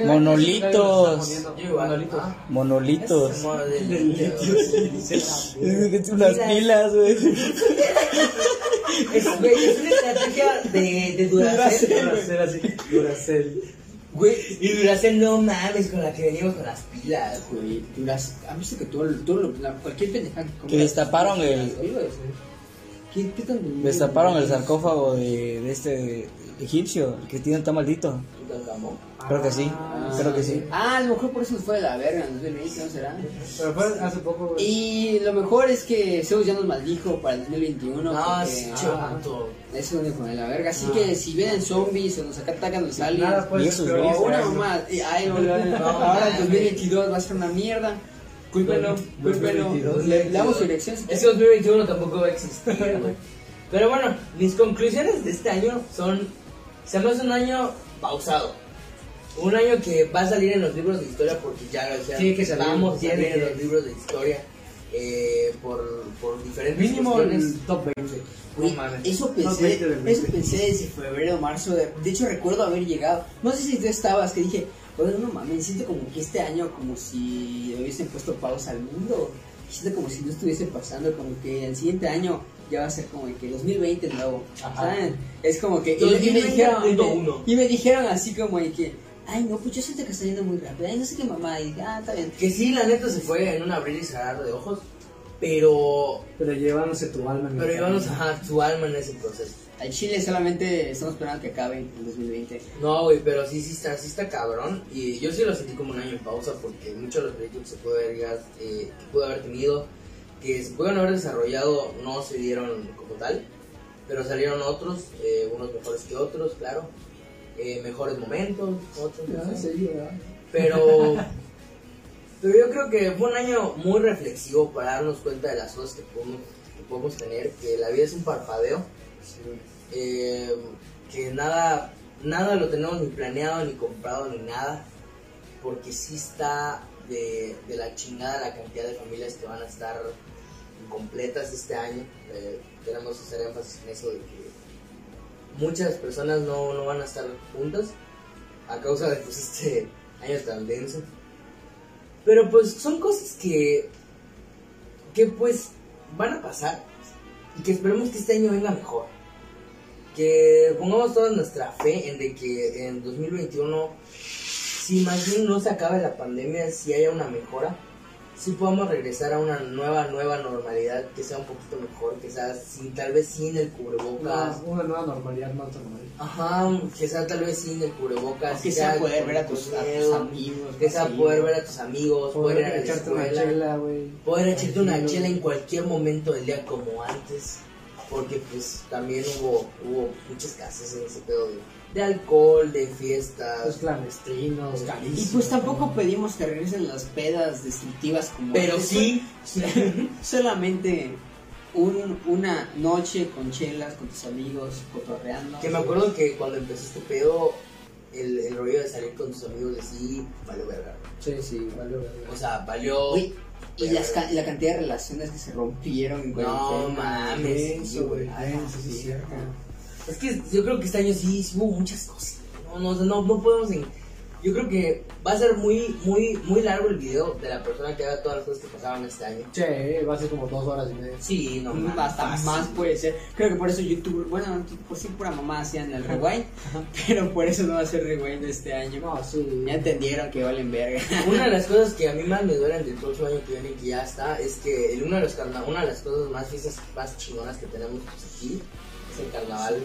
Speaker 5: Monolitos.
Speaker 3: Monolitos.
Speaker 2: Ah,
Speaker 5: Monolitos.
Speaker 2: litio.
Speaker 5: Unas pilas, güey.
Speaker 2: Es, güey, es una estrategia de, de Duracell.
Speaker 3: Duracell así. Duracell.
Speaker 2: Güey, y Duracell no mames con la que venimos con las pilas, güey.
Speaker 4: Güey, duras, ¿han visto que todo, lo- todo lo- la- cualquier pendejada que
Speaker 5: Que destaparon el-
Speaker 4: ¿Qué, qué tan
Speaker 5: Destaparon el sarcófago de, de este egipcio, el que tiene tan maldito. Creo que sí,
Speaker 3: Ah,
Speaker 5: creo que sí.
Speaker 4: Ah, a lo mejor por eso nos fue de la verga en 2020, ¿no será?
Speaker 3: Pero fue hace poco, güey.
Speaker 4: Y lo mejor es que Zeus ya nos maldijo para el 2021.
Speaker 2: No,
Speaker 4: porque
Speaker 2: es
Speaker 3: ah,
Speaker 2: chato.
Speaker 4: es lo único de la verga. Así
Speaker 3: Ah.
Speaker 4: que si vienen zombies o nos atacan los aliens,
Speaker 3: Nada puede
Speaker 5: Y
Speaker 3: ser
Speaker 5: esos
Speaker 3: peor
Speaker 5: güeyes
Speaker 4: o
Speaker 3: este
Speaker 4: una mamá, ahora el
Speaker 2: mames.
Speaker 4: 2022 va a ser una mierda. Cúlpenlo, cúlpenlo.
Speaker 3: 2022.
Speaker 4: Le, damos su dirección.
Speaker 2: Ese
Speaker 4: quieren.
Speaker 2: 2021 tampoco va a existir, güey. Pero bueno, mis conclusiones de este año son. Se me hace un año pausado. Un año que va a salir en los libros de historia porque ya lo decía.
Speaker 3: Tiene que
Speaker 2: Vamos salir en los libros de historia eh, por, por diferentes
Speaker 3: Mínimo
Speaker 2: cuestiones.
Speaker 3: el top 20.
Speaker 4: Güey,
Speaker 2: No mames.
Speaker 4: eso pensé,
Speaker 3: 20 del
Speaker 4: eso
Speaker 3: 20.
Speaker 4: pensé desde febrero, marzo. De, de hecho, recuerdo haber llegado. No sé si tú estabas, que dije, bueno, no mames, siento como que este año, como si hubiesen puesto pausa al mundo. Siento como si no estuviese pasando, como que el siguiente año ya va a ser como que 2020 nuevo. ¿saben? Es como que. Y, me- y me
Speaker 2: 2020
Speaker 4: dijeron, y, me,
Speaker 2: uno.
Speaker 4: y me dijeron así como que. Ay, no, pues yo siento que está yendo muy rápido. Ay, no sé qué mamá. Y ah, está bien.
Speaker 2: Que sí, la neta se fue en un abrir y cerrar de ojos. Pero.
Speaker 3: Pero llevándose tu alma en el
Speaker 2: Pero llevamos
Speaker 3: camino.
Speaker 2: ajá, su alma en ese proceso.
Speaker 4: Al Chile solamente estamos esperando que acabe en 2020.
Speaker 2: No, güey, pero sí, sí está, sí está cabrón. Y yo sí lo sentí como un año en pausa porque muchos de los proyectos que se pudo haber, eh, que pudo haber tenido, que se pudieron haber desarrollado, no se dieron como tal. Pero salieron otros, eh, unos mejores que otros, claro. Eh, mejores momentos, otros. no sé. Pero, pero yo creo que fue un año muy reflexivo para darnos cuenta de las cosas que podemos, que tener, que la vida es un parpadeo, eh, que nada, nada lo tenemos ni planeado, ni comprado, ni nada, porque sí está de, la chingada la cantidad de familias que van a estar incompletas este año. Eh, queremos hacer énfasis en eso de que muchas personas no, no van a estar juntas a causa de pues, este año tan denso. Pero pues son cosas que, que pues van a pasar y que esperemos que este año venga mejor. Que pongamos toda nuestra fe en de que en 2021, si más bien no se acabe la pandemia, si haya una mejora, si podamos regresar a una nueva, nueva normalidad que sea un poquito mejor, que sea sin, tal vez sin el cubrebocas.
Speaker 3: Una, una nueva normalidad más normal.
Speaker 2: Ajá, que sea tal vez sin el cubrebocas.
Speaker 4: que sea poder ver a tus, a tus
Speaker 2: miedo,
Speaker 4: amigos.
Speaker 2: Que sea
Speaker 4: sí,
Speaker 2: poder ver a tus amigos, poder ir a
Speaker 3: Poder
Speaker 2: la
Speaker 3: echarte una chela, güey.
Speaker 2: poder echarte una chela en cualquier momento del día como antes, porque pues también hubo, hubo muchas casas en ese pedo de, de alcohol, de
Speaker 3: Los
Speaker 2: fiestas,
Speaker 3: clandestinos, carísimos.
Speaker 4: Y pues tampoco pedimos que regresen las pedas destructivas como
Speaker 2: pero
Speaker 4: antes,
Speaker 2: sí,
Speaker 4: solamente un, una noche con chelas con tus amigos cotorreando
Speaker 2: que me acuerdo que cuando empezó este pedo, el, el rollo de salir con tus amigos de sí, valió verga.
Speaker 3: Sí, sí, valió verga.
Speaker 2: O sea, valió...
Speaker 4: Y las ca- y la cantidad de relaciones que se rompieron en
Speaker 2: No mames, sí,
Speaker 3: Eso,
Speaker 2: güey.
Speaker 4: Ay,
Speaker 3: Sí,
Speaker 4: sí,
Speaker 3: sí, es cierto.
Speaker 2: Es que yo creo que este año sí, sí hubo muchas cosas. No, no, no, no podemos yo creo que va a ser muy, muy, muy largo el video de la persona que haga todas las cosas que pasaban este año.
Speaker 3: Che, va a ser como dos horas y media.
Speaker 2: Sí, no, mames,
Speaker 4: Hasta
Speaker 2: fácil.
Speaker 4: más puede ser. Creo que por eso YouTube, bueno, por sí pura mamá hacían el rewind, pero por eso no va a ser rewind este año.
Speaker 3: No, sí.
Speaker 4: Ya entendieron que valen verga.
Speaker 2: Una de las cosas que a mí más me duelen del próximo año que viene y que ya está es que el- uno de los una de las cosas más fiestas más chingonas que tenemos pues, aquí el carnaval.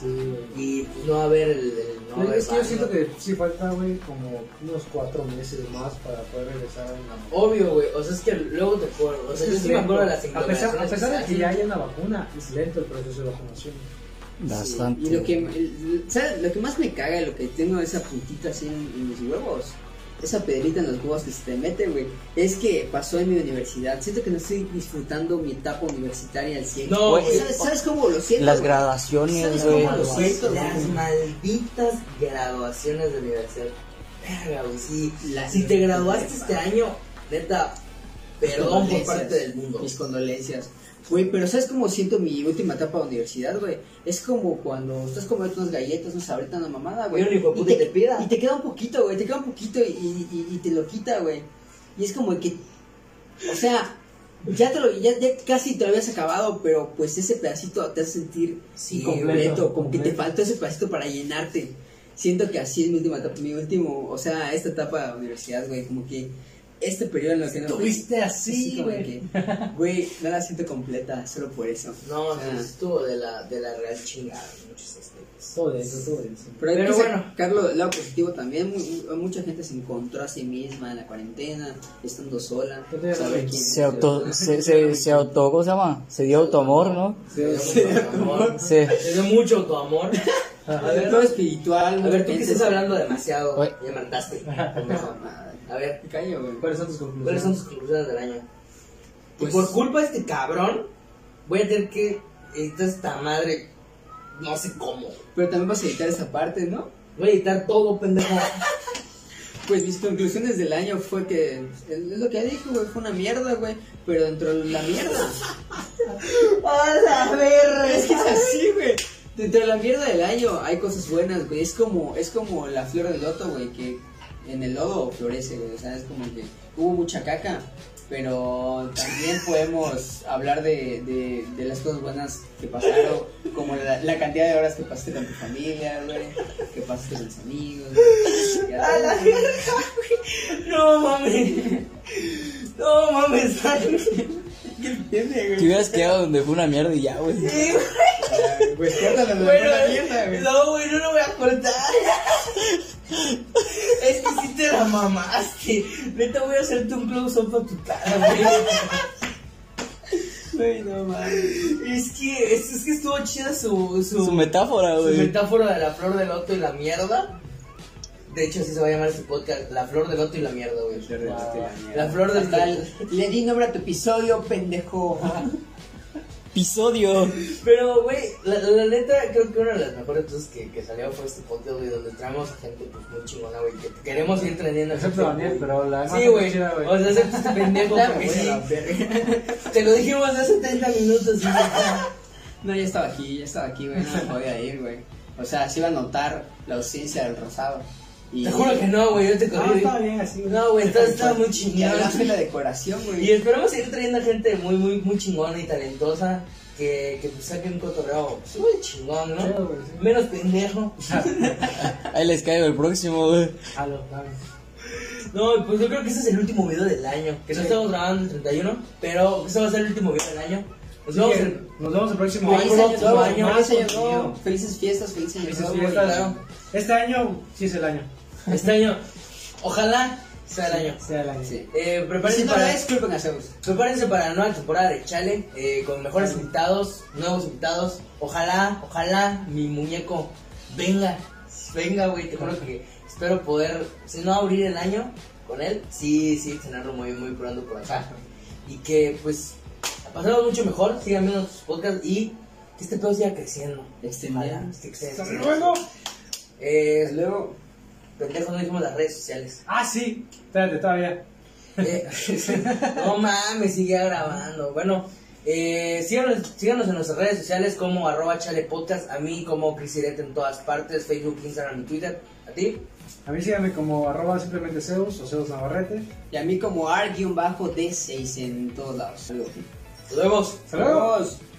Speaker 3: Sí, güey.
Speaker 2: Y pues, no va a haber el, el- no
Speaker 3: es que yo siento que sí falta, güey, como unos cuatro meses más para poder regresar a una
Speaker 2: Obvio, güey. O sea, es que luego te acuerdo. O sea, yo
Speaker 3: Es
Speaker 2: sí me acuerdo de las
Speaker 3: a pesar, a pesar de que ya haya una vacuna, es lento el proceso de vacunación.
Speaker 5: Bastante.
Speaker 4: Y lo que, el- ¿sabes? Lo que más me caga, lo que tengo esa puntita así en, en mis huevos, esa pedrita en los huevos que se te mete, güey, es que pasó en mi universidad. Siento que no estoy disfrutando mi etapa universitaria al 100.
Speaker 2: No,
Speaker 4: Güey. ¿sabes, ¿Sabes cómo lo siento?
Speaker 5: Las graduaciones,
Speaker 4: ¿Sabes
Speaker 5: güey.
Speaker 2: Las malditas graduaciones de universidad. Verga, güey. Si, si te graduaste este año, neta, perdón por parte del mundo.
Speaker 4: Mis condolencias. Güey, pero ¿sabes cómo siento mi última etapa de universidad, güey? Es como cuando estás comiendo unas galletas, unas sabritas, una mamada, güey.
Speaker 2: Y y te pida.
Speaker 4: y te queda un poquito, güey, te queda un poquito y, y- y te lo quita, güey. Y es como que, o sea, ya te lo, ya, ya casi te lo habías acabado, pero pues ese pedacito te hace sentir
Speaker 2: Sí,
Speaker 4: incompleto, como que te faltó ese pedacito para llenarte. Siento que así es mi última etapa, mi último, o sea, esta etapa de universidad, güey, como que este periodo en lo que no...
Speaker 2: Estuviste así, güey.
Speaker 4: Güey, no la siento completa, solo por eso.
Speaker 2: No,
Speaker 4: O sea,
Speaker 2: sí, estuvo de la, de la real chingada en muchos aspectos.
Speaker 3: Todo eso, todo eso.
Speaker 4: Pero
Speaker 2: Pero bueno.
Speaker 4: sacarlo del lado positivo también. Mu- mucha gente se encontró a sí misma en la cuarentena, estando sola. Saber quién-
Speaker 5: Se auto, se, se, se auto, ¿cómo se llama? Se dio autoamor, ¿no?
Speaker 2: Sí, autoamor.
Speaker 5: Sí.
Speaker 2: Desde mucho autoamor. A ver,
Speaker 4: Todo espiritual.
Speaker 2: a ver, tú que estás
Speaker 4: se-
Speaker 2: hablando demasiado. Ya mandaste. A ver,
Speaker 4: me callo, güey.
Speaker 3: ¿Cuáles son tus
Speaker 2: ¿cuáles
Speaker 3: conclusiones?
Speaker 2: son tus conclusiones del año?
Speaker 4: Pues-
Speaker 2: y por culpa de este cabrón, voy a tener que editar esta madre. No sé cómo.
Speaker 4: Pero también vas a editar esa parte, ¿no?
Speaker 2: Voy a editar todo, pendejo.
Speaker 4: Pues mis conclusiones del año fue que es lo que dije, güey, fue una mierda, güey, pero dentro de la mierda.
Speaker 2: ¡A la verga!
Speaker 4: Es que es así, güey. Dentro de la mierda del año hay cosas buenas, güey. Es como, es como la flor del loto, güey, que en el lodo florece, güey. O sea, es como que hubo mucha caca, pero también podemos hablar de, de, de las cosas buenas que pasaron, como la, la cantidad de horas que pasaste con tu familia, güey, que pasaste con tus amigos. güey.
Speaker 2: ¡A la verga, güey! No mames. No mames,
Speaker 4: ¿Qué güey?
Speaker 5: Te hubieras quedado donde fue una mierda y ya, güey.
Speaker 2: Sí,
Speaker 4: Pues córtalo, güey,
Speaker 2: Bueno,
Speaker 4: la mierda, güey.
Speaker 2: no, güey, no lo voy a cortar. Es que sí te la mamaste. Neta, voy a hacerte un close-up a tu cara, güey.
Speaker 4: Güey, no mames.
Speaker 2: Es que, es, es que estuvo chida su, su,
Speaker 5: Su metáfora,
Speaker 2: su metáfora de la flor del loto y la mierda. De hecho, así se va a llamar este podcast: La flor del loto y la mierda, güey. La flor del
Speaker 4: el- Le di nombre a tu episodio, pendejo.
Speaker 5: Episodio.
Speaker 2: Pero, güey, la, la neta, creo que una de las mejores cosas que, que salió fue este podcast, güey, donde traemos a gente pues, muy chingona, güey, que queremos ir trayendo.
Speaker 3: Excepto Daniel, pero la
Speaker 2: Sí, güey. O sea, excepto este pendejo, porque sí. Te lo dijimos hace 30 minutos. y ya.
Speaker 4: No, ya estaba aquí, ya estaba aquí, güey. No me podía ir, güey. O sea, se iba a notar la ausencia del rosado. Y,
Speaker 2: Te juro que no, güey, yo te
Speaker 3: No,
Speaker 2: corrí.
Speaker 3: estaba bien así, güey.
Speaker 2: No, güey, estaba, estaba muy
Speaker 4: Y
Speaker 2: chingón.
Speaker 4: además fue la decoración, güey.
Speaker 2: Y esperamos seguir trayendo gente muy, muy, muy chingona y talentosa que, que pues saque un cotorreo pues, muy chingón, ¿no?
Speaker 3: Chido, güey, sí.
Speaker 2: Menos pendejo.
Speaker 5: Ahí les caigo el próximo, güey.
Speaker 3: Jalo, jalo.
Speaker 2: No, pues yo creo que ese es el último video del año. Que no estamos grabando el 31, pero ese va a ser el último video del año. Nos vemos en.
Speaker 3: Nos vemos el próximo
Speaker 4: Feliz año nuevo,
Speaker 2: año,
Speaker 4: feliz año
Speaker 3: contenido.
Speaker 4: nuevo. Felices fiestas, feliz año
Speaker 3: Felices fiestas.
Speaker 2: claro.
Speaker 3: Este año sí es el año.
Speaker 2: Este año. Ojalá sea el año.
Speaker 3: Sea el año.
Speaker 4: Sí.
Speaker 2: Eh,
Speaker 4: si
Speaker 2: prepárense,
Speaker 4: no
Speaker 2: para, prepárense para la nueva temporada de Chale eh, con mejores invitados, nuevos invitados. Ojalá, ojalá mi muñeco venga, venga, güey. Te juro que espero poder, si no abrir el año con él, sí, sí, tenerlo muy, muy pronto por acá. Y que, pues, pasemos mucho mejor, sigan viendo sus podcasts y que este pedo siga creciendo. Ojalá, que crezca.
Speaker 3: Hasta luego.
Speaker 2: Eh,
Speaker 4: Luego,
Speaker 2: pendejo, no dijimos las redes sociales.
Speaker 3: Ah, sí. Espérate, todavía.
Speaker 2: Eh, no mames, sigue grabando. Bueno, eh, síganos, síganos en nuestras redes sociales como arroba chale podcast, a mí como Cris Irete en todas partes, Facebook, Instagram y Twitter. ¿A ti?
Speaker 3: A mí síganme como arroba simplemente Zeus o Zeus Navarrete.
Speaker 4: Y a mí como R-D6 en todos lados.
Speaker 2: Nos vemos.